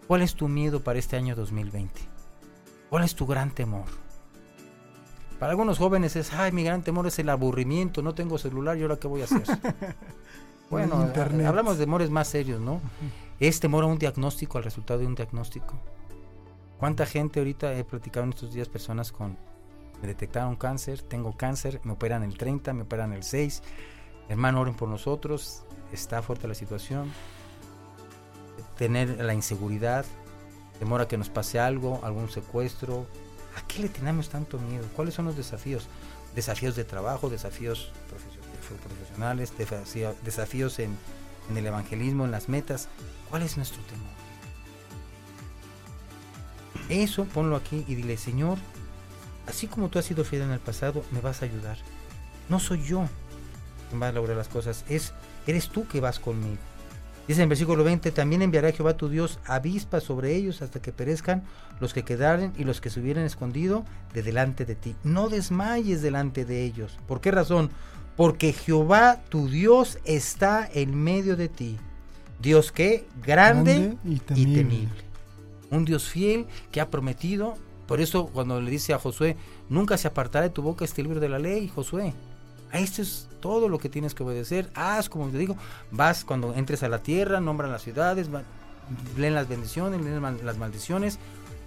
¿cuál es tu miedo para este año 2020? ¿Cuál es tu gran temor? Para algunos jóvenes es, ay, mi gran temor es el aburrimiento, no tengo celular, ¿y ahora qué voy a hacer? bueno, Internet. ha- hablamos de temores más serios, ¿no? ¿Es temor a un diagnóstico, al resultado de un diagnóstico? ¿Cuánta gente ahorita he platicado en estos días, personas con, me detectaron cáncer, tengo cáncer, me operan el 30, me operan el 6, hermano, oren por nosotros, está fuerte la situación, tener la inseguridad, temor a que nos pase algo, algún secuestro, ¿a qué le tenemos tanto miedo? ¿Cuáles son los desafíos? Desafíos de trabajo, desafíos profesio- profesionales, desafío- desafíos en, en el evangelismo, en las metas. ¿Cuál es nuestro temor? Eso ponlo aquí y dile, Señor, así como tú has sido fiel en el pasado, me vas a ayudar. No soy yo quien va a lograr las cosas, es eres tú que vas conmigo. Dice en versículo 20, también enviará Jehová tu Dios avispas sobre ellos hasta que perezcan los que quedaren y los que se hubieran escondido de delante de ti. No desmayes delante de ellos. ¿Por qué razón? Porque Jehová tu Dios está en medio de ti. Dios que grande, y y temible. temible. Un Dios fiel que ha prometido. Por eso cuando le dice a Josué, nunca se apartará de tu boca este libro de la ley, Josué. Esto es todo lo que tienes que obedecer. Haz, como te digo, vas cuando entres a la tierra, nombran las ciudades, leen las bendiciones, leen las maldiciones.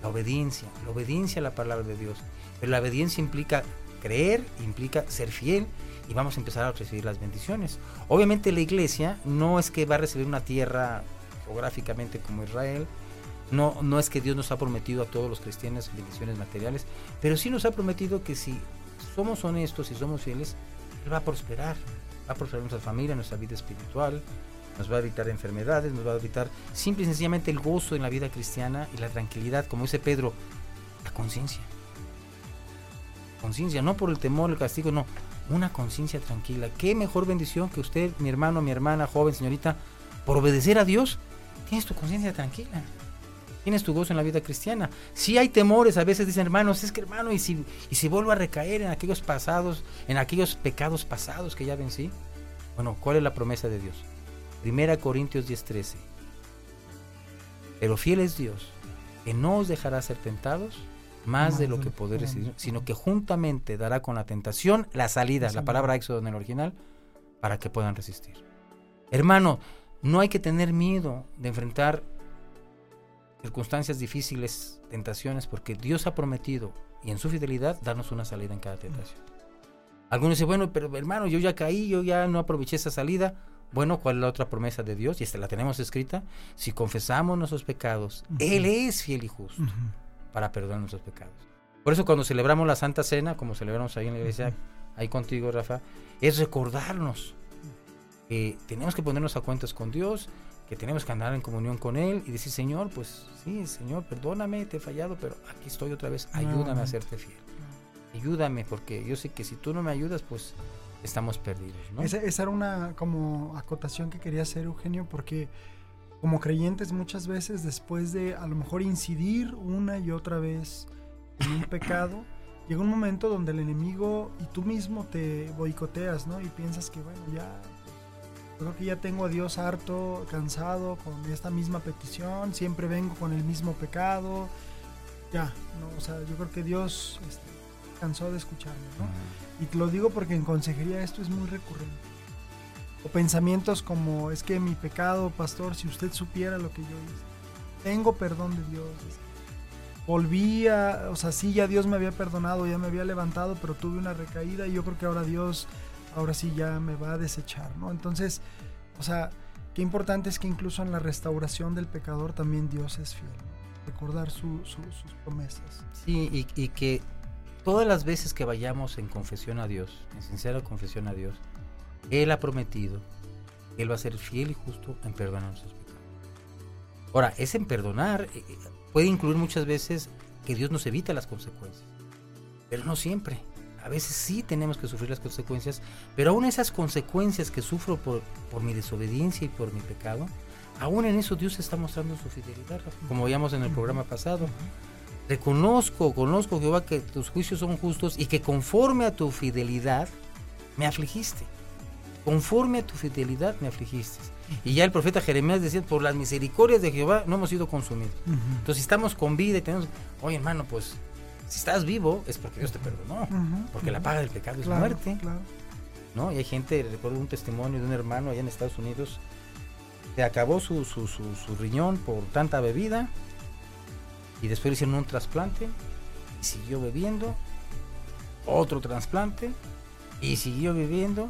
La obediencia, la obediencia a la palabra de Dios. Pero la obediencia implica creer, implica ser fiel y vamos a empezar a recibir las bendiciones. Obviamente la iglesia no es que va a recibir una tierra geográficamente como Israel, no, no es que Dios nos ha prometido a todos los cristianos bendiciones materiales, pero sí nos ha prometido que si somos honestos y somos fieles, Él va a prosperar, va a prosperar nuestra familia, nuestra vida espiritual, nos va a evitar enfermedades, nos va a evitar simple y sencillamente el gozo en la vida cristiana y la tranquilidad, como dice Pedro, la conciencia. Conciencia, no por el temor, el castigo, no, una conciencia tranquila. Qué mejor bendición que usted, mi hermano, mi hermana, joven, señorita, por obedecer a Dios, tienes tu conciencia tranquila. Tienes tu gozo en la vida cristiana. Si hay temores, a veces dicen, hermanos, es que hermano, y si, y si vuelvo a recaer en aquellos pasados, en aquellos pecados pasados que ya vencí. Bueno, ¿cuál es la promesa de Dios? Primera Corintios 10:13. Pero fiel es Dios, que no os dejará ser tentados más de lo que poder recibir, sino que juntamente dará con la tentación la salida, la palabra éxodo en el original, para que puedan resistir. Hermano, no hay que tener miedo de enfrentar circunstancias difíciles, tentaciones, porque Dios ha prometido y en su fidelidad darnos una salida en cada tentación. Algunos dicen, bueno, pero hermano, yo ya caí, yo ya no aproveché esa salida. Bueno, ¿cuál es la otra promesa de Dios? Y esta la tenemos escrita. Si confesamos nuestros pecados. Él es fiel y justo para perdonar nuestros pecados. Por eso cuando celebramos la Santa Cena, como celebramos ahí en la iglesia, Ujú. ahí contigo, Rafa, es recordarnos que tenemos que ponernos a cuentas con Dios, que tenemos que andar en comunión con Él y decir, Señor, pues sí, Señor, perdóname, te he fallado, pero aquí estoy otra vez, ayúdame a serte fiel. Ayúdame, porque yo sé que si tú no me ayudas, pues estamos perdidos, ¿no? Esa, esa era una como acotación que quería hacer Eugenio porque como creyentes muchas veces después de a lo mejor incidir una y otra vez en un pecado, llega un momento donde el enemigo y tú mismo te boicoteas, ¿no? Y piensas que bueno, ya creo que ya tengo a Dios harto, cansado con esta misma petición, siempre vengo con el mismo pecado. Ya, no, o sea, yo creo que Dios este, cansó de escucharme, ¿no? Y te lo digo porque en consejería esto es muy recurrente. O pensamientos como, es que mi pecado, pastor, si usted supiera lo que yo hice, tengo perdón de Dios. Volví a, o sea, sí, ya Dios me había perdonado, ya me había levantado, pero tuve una recaída y yo creo que ahora Dios, ahora sí ya me va a desechar, ¿no? Entonces, o sea, qué importante es que incluso en la restauración del pecador también Dios es fiel. ¿no? recordar su- su- sus promesas. Sí, y, y que todas las veces que vayamos en confesión a Dios, en sincera confesión a Dios, Él ha prometido que Él va a ser fiel y justo en perdonar nuestros pecados. Ahora, ese en perdonar eh, eh, puede incluir muchas veces que Dios nos evita las consecuencias, pero no siempre. A veces sí tenemos que sufrir las consecuencias, pero aún esas consecuencias que sufro por, por mi desobediencia y por mi pecado, aún en eso Dios está mostrando su fidelidad, como veíamos en el programa pasado. Reconozco, conozco Jehová que tus juicios son justos y que conforme a tu fidelidad me afligiste. Conforme a tu fidelidad me afligiste. Y ya el profeta Jeremías decía, por las misericordias de Jehová no hemos sido consumidos. Entonces si estamos con vida y tenemos, oye hermano, pues si estás vivo es porque Dios te perdonó. Porque la paga del pecado es Claro, muerte. claro. ¿no? Y hay gente, recuerdo un testimonio de un hermano allá en Estados Unidos, que acabó su, su, su- su riñón por tanta bebida y después le hicieron un trasplante y siguió bebiendo, otro trasplante y siguió bebiendo.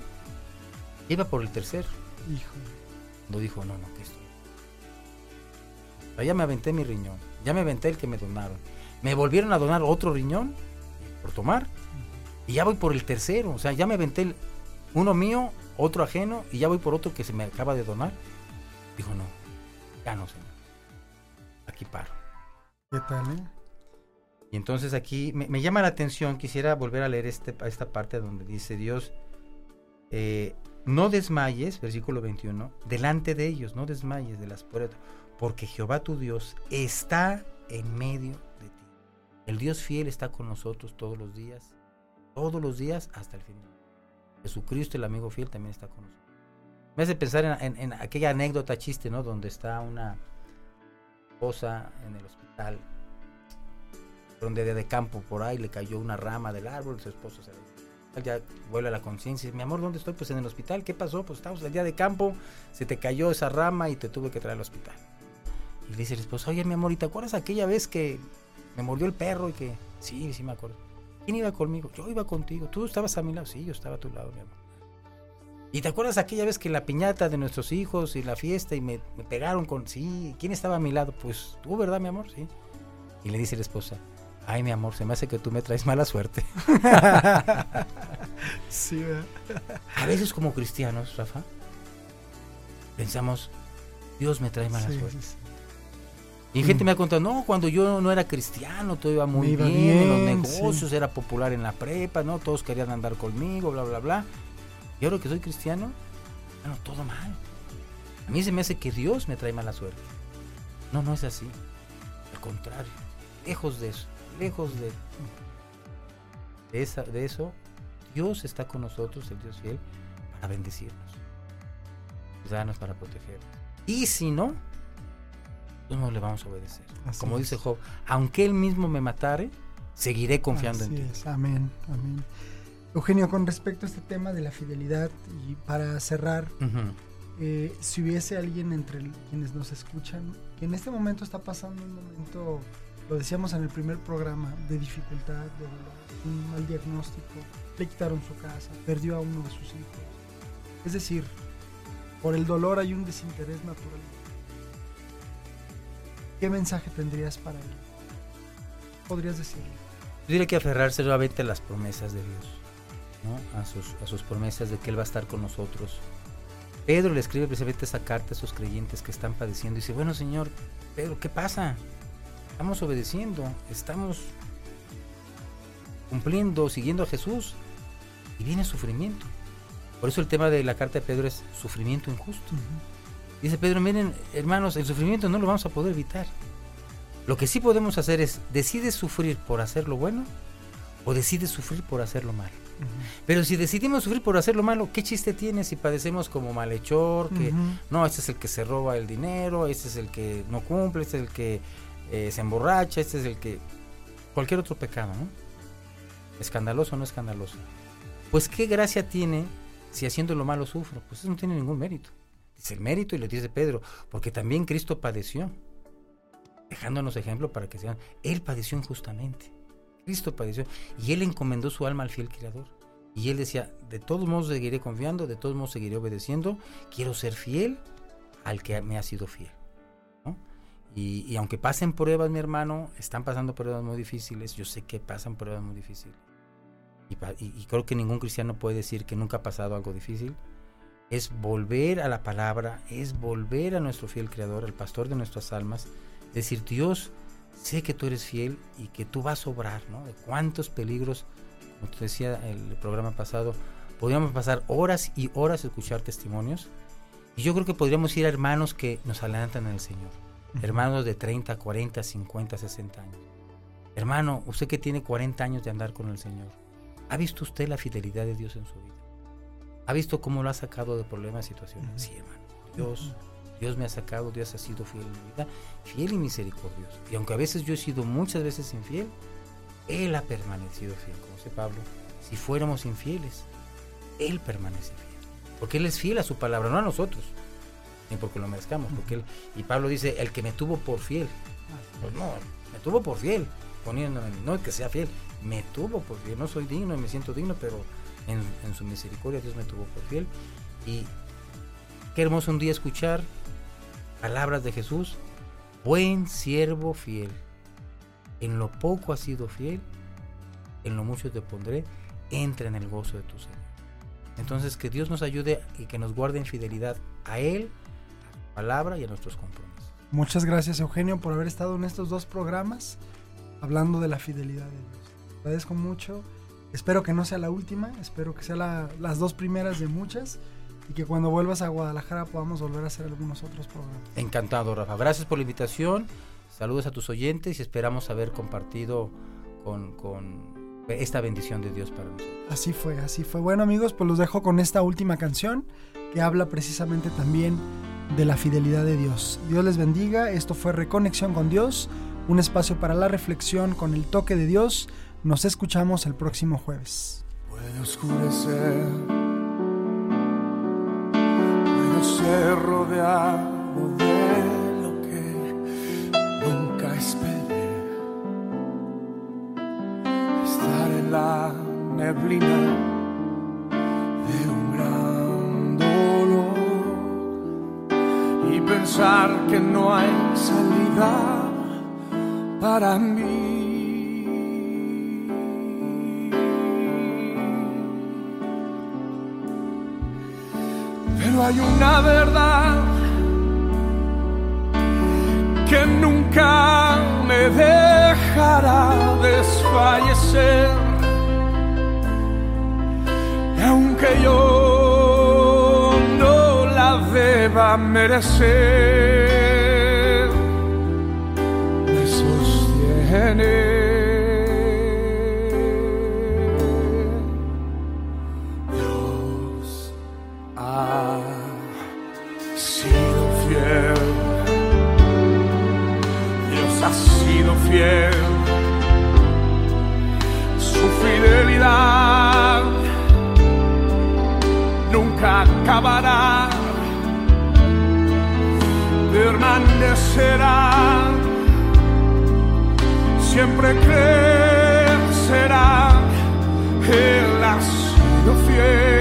Iba por el tercer, Hijo. no dijo, no, no, que esto. Ya me aventé mi riñón, ya me aventé el que me donaron. Me volvieron a donar otro riñón por tomar y ya voy por el tercero. O sea, ya me aventé el- uno mío, otro ajeno y ya voy por otro que se me acaba de donar. Dijo, no, ya no, señor. Aquí paro. ¿Qué tal, eh? Y entonces aquí me, me llama la atención, quisiera volver a leer este, esta parte donde dice Dios, eh, no desmayes, versículo 21, delante de ellos, no desmayes de las puertas, porque Jehová tu Dios está en medio. El Dios fiel está con nosotros todos los días, todos los días hasta el final. Jesucristo, el amigo fiel, también está con nosotros. Me hace pensar en, aquella anécdota chiste, ¿no? Donde está una esposa en el hospital donde de, campo por ahí le cayó una rama del árbol, su esposo se ya vuelve a la conciencia y mi amor, ¿dónde estoy? Pues en el hospital, ¿qué pasó? Pues estamos el día de campo, se te cayó esa rama y te tuve que traer al hospital. Y le dice el esposo, oye mi amor, ¿y te acuerdas aquella vez que me mordió el perro y que... Sí, sí me acuerdo. ¿Quién iba conmigo? Yo iba contigo. ¿Tú estabas a mi lado? Sí, yo estaba a tu lado, mi amor. ¿Y te acuerdas aquella vez que la piñata de nuestros hijos y la fiesta y me, me pegaron con... Sí, ¿quién estaba a mi lado? Pues tú, ¿verdad, mi amor? Sí. Y le dice la esposa, ay, mi amor, se me hace que tú me traes mala suerte. Sí, ¿verdad? A veces como cristianos, Rafa, pensamos, Dios me trae mala Sí, suerte. sí, sí. Y gente me ha contado, no, cuando yo no era cristiano, todo iba muy iba bien, en bien, los negocios, era popular en la prepa, ¿no? Todos querían andar conmigo, bla, bla, bla. Y ahora que soy cristiano, bueno, todo mal. A mí se me hace que Dios me trae mala suerte. No, no es así. Al contrario, lejos de eso, lejos de, de, esa, de eso, Dios está con nosotros, el Dios fiel, para bendecirnos, para protegernos. Y si no, no le vamos a obedecer. Así Como es. dice Job, aunque él mismo me matare, seguiré confiando Así en ti. es, Amén, amén. Eugenio, con respecto a este tema de la fidelidad y para cerrar, eh, si hubiese alguien entre quienes nos escuchan que en este momento está pasando un momento, lo decíamos en el primer programa, de dificultad, de dolor, un mal diagnóstico, le quitaron su casa, perdió a uno de sus hijos. Es decir, por el dolor hay un desinterés natural. ¿Qué mensaje tendrías para él? Podrías decirle. Yo diría que aferrarse nuevamente a las promesas de Dios, ¿no? a, sus, a sus promesas de que Él va a estar con nosotros. Pedro le escribe precisamente esa carta a esos creyentes que están padeciendo y dice, bueno Señor, Pedro, ¿qué pasa? Estamos obedeciendo, estamos cumpliendo, siguiendo a Jesús y viene sufrimiento. Por eso el tema de la carta de Pedro es sufrimiento injusto. Dice Pedro, miren hermanos, el sufrimiento no lo vamos a poder evitar. Lo que sí podemos hacer es, ¿decides sufrir por hacer lo bueno o decides sufrir por hacer lo malo? Pero si decidimos sufrir por hacer lo malo, ¿qué chiste tiene si padecemos como malhechor? Que no, este es el que se roba el dinero, este es el que no cumple, este es el que eh, se emborracha, este es el que... Cualquier otro pecado, ¿no? Escandaloso o no escandaloso. Pues qué gracia tiene si haciendo lo malo sufro. Pues eso no tiene ningún mérito. Dice el mérito y lo dice Pedro, porque también Cristo padeció, dejándonos ejemplo para que sean. Él padeció injustamente. Cristo padeció y él encomendó su alma al fiel Creador. Y él decía, de todos modos seguiré confiando, de todos modos seguiré obedeciendo, quiero ser fiel al que me ha sido fiel. ¿no? Y, y aunque pasen pruebas, mi hermano, están pasando pruebas muy difíciles. Yo sé que pasan pruebas muy difíciles. Y, y- y creo que ningún cristiano puede decir que nunca ha pasado algo difícil. Es volver a la palabra, es volver a nuestro fiel creador, al pastor de nuestras almas. Decir, Dios, sé que tú eres fiel y que tú vas a obrar, ¿no? De cuántos peligros, como te decía el programa pasado, podríamos pasar horas y horas escuchar testimonios. Y yo creo que podríamos ir a hermanos que nos adelantan en el Señor. Hermanos de 30, 40, 50, 60 años. Hermano, usted que tiene 40 años de andar con el Señor, ¿ha visto usted la fidelidad de Dios en su vida? ¿Ha visto cómo lo ha sacado de problemas, situaciones? Sí, hermano. Dios, Dios me ha sacado, Dios ha sido fiel en mi vida, fiel y misericordioso. Y aunque a veces yo he sido muchas veces infiel, Él ha permanecido fiel. Como dice Pablo, si fuéramos infieles, Él permanece fiel. Porque Él es fiel a su palabra, no a nosotros. Ni porque lo merezcamos. Porque él, y Pablo dice, el que me tuvo por fiel. Pues no, me tuvo por fiel. Poniéndome, no que sea fiel, me tuvo por fiel. No soy digno y me siento digno, pero en, en su misericordia Dios me tuvo por fiel. Y qué hermoso un día escuchar palabras de Jesús. Buen siervo fiel. En lo poco has sido fiel, en lo mucho te pondré. Entra en el gozo de tu Señor. Entonces que Dios nos ayude y que nos guarde en fidelidad a Él, a su palabra y a nuestros compromisos. Muchas gracias Eugenio por haber estado en estos dos programas hablando de la fidelidad de Dios. Te agradezco mucho. Espero que no sea la última, espero que sea la- las dos primeras de muchas y que cuando vuelvas a Guadalajara podamos volver a hacer algunos otros programas. Encantado, Rafa. Gracias por la invitación. Saludos a tus oyentes y esperamos haber compartido con, con esta bendición de Dios para nosotros. Así fue, así fue. Bueno amigos, pues los dejo con esta última canción que habla precisamente también de la fidelidad de Dios. Dios les bendiga, esto fue Reconexión con Dios, un espacio para la reflexión con el toque de Dios. Nos escuchamos el próximo jueves. Puede oscurecer, puedo ser rodeado de lo que nunca esperé. Estar en la neblina de un gran dolor y pensar que no hay salida para mí. Pero hay una verdad que nunca me dejará desfallecer. Y aunque yo no la deba merecer, me sostiene. Su fidelidad nunca acabará. Permanecerá. Siempre crecerá. Él ha sido fiel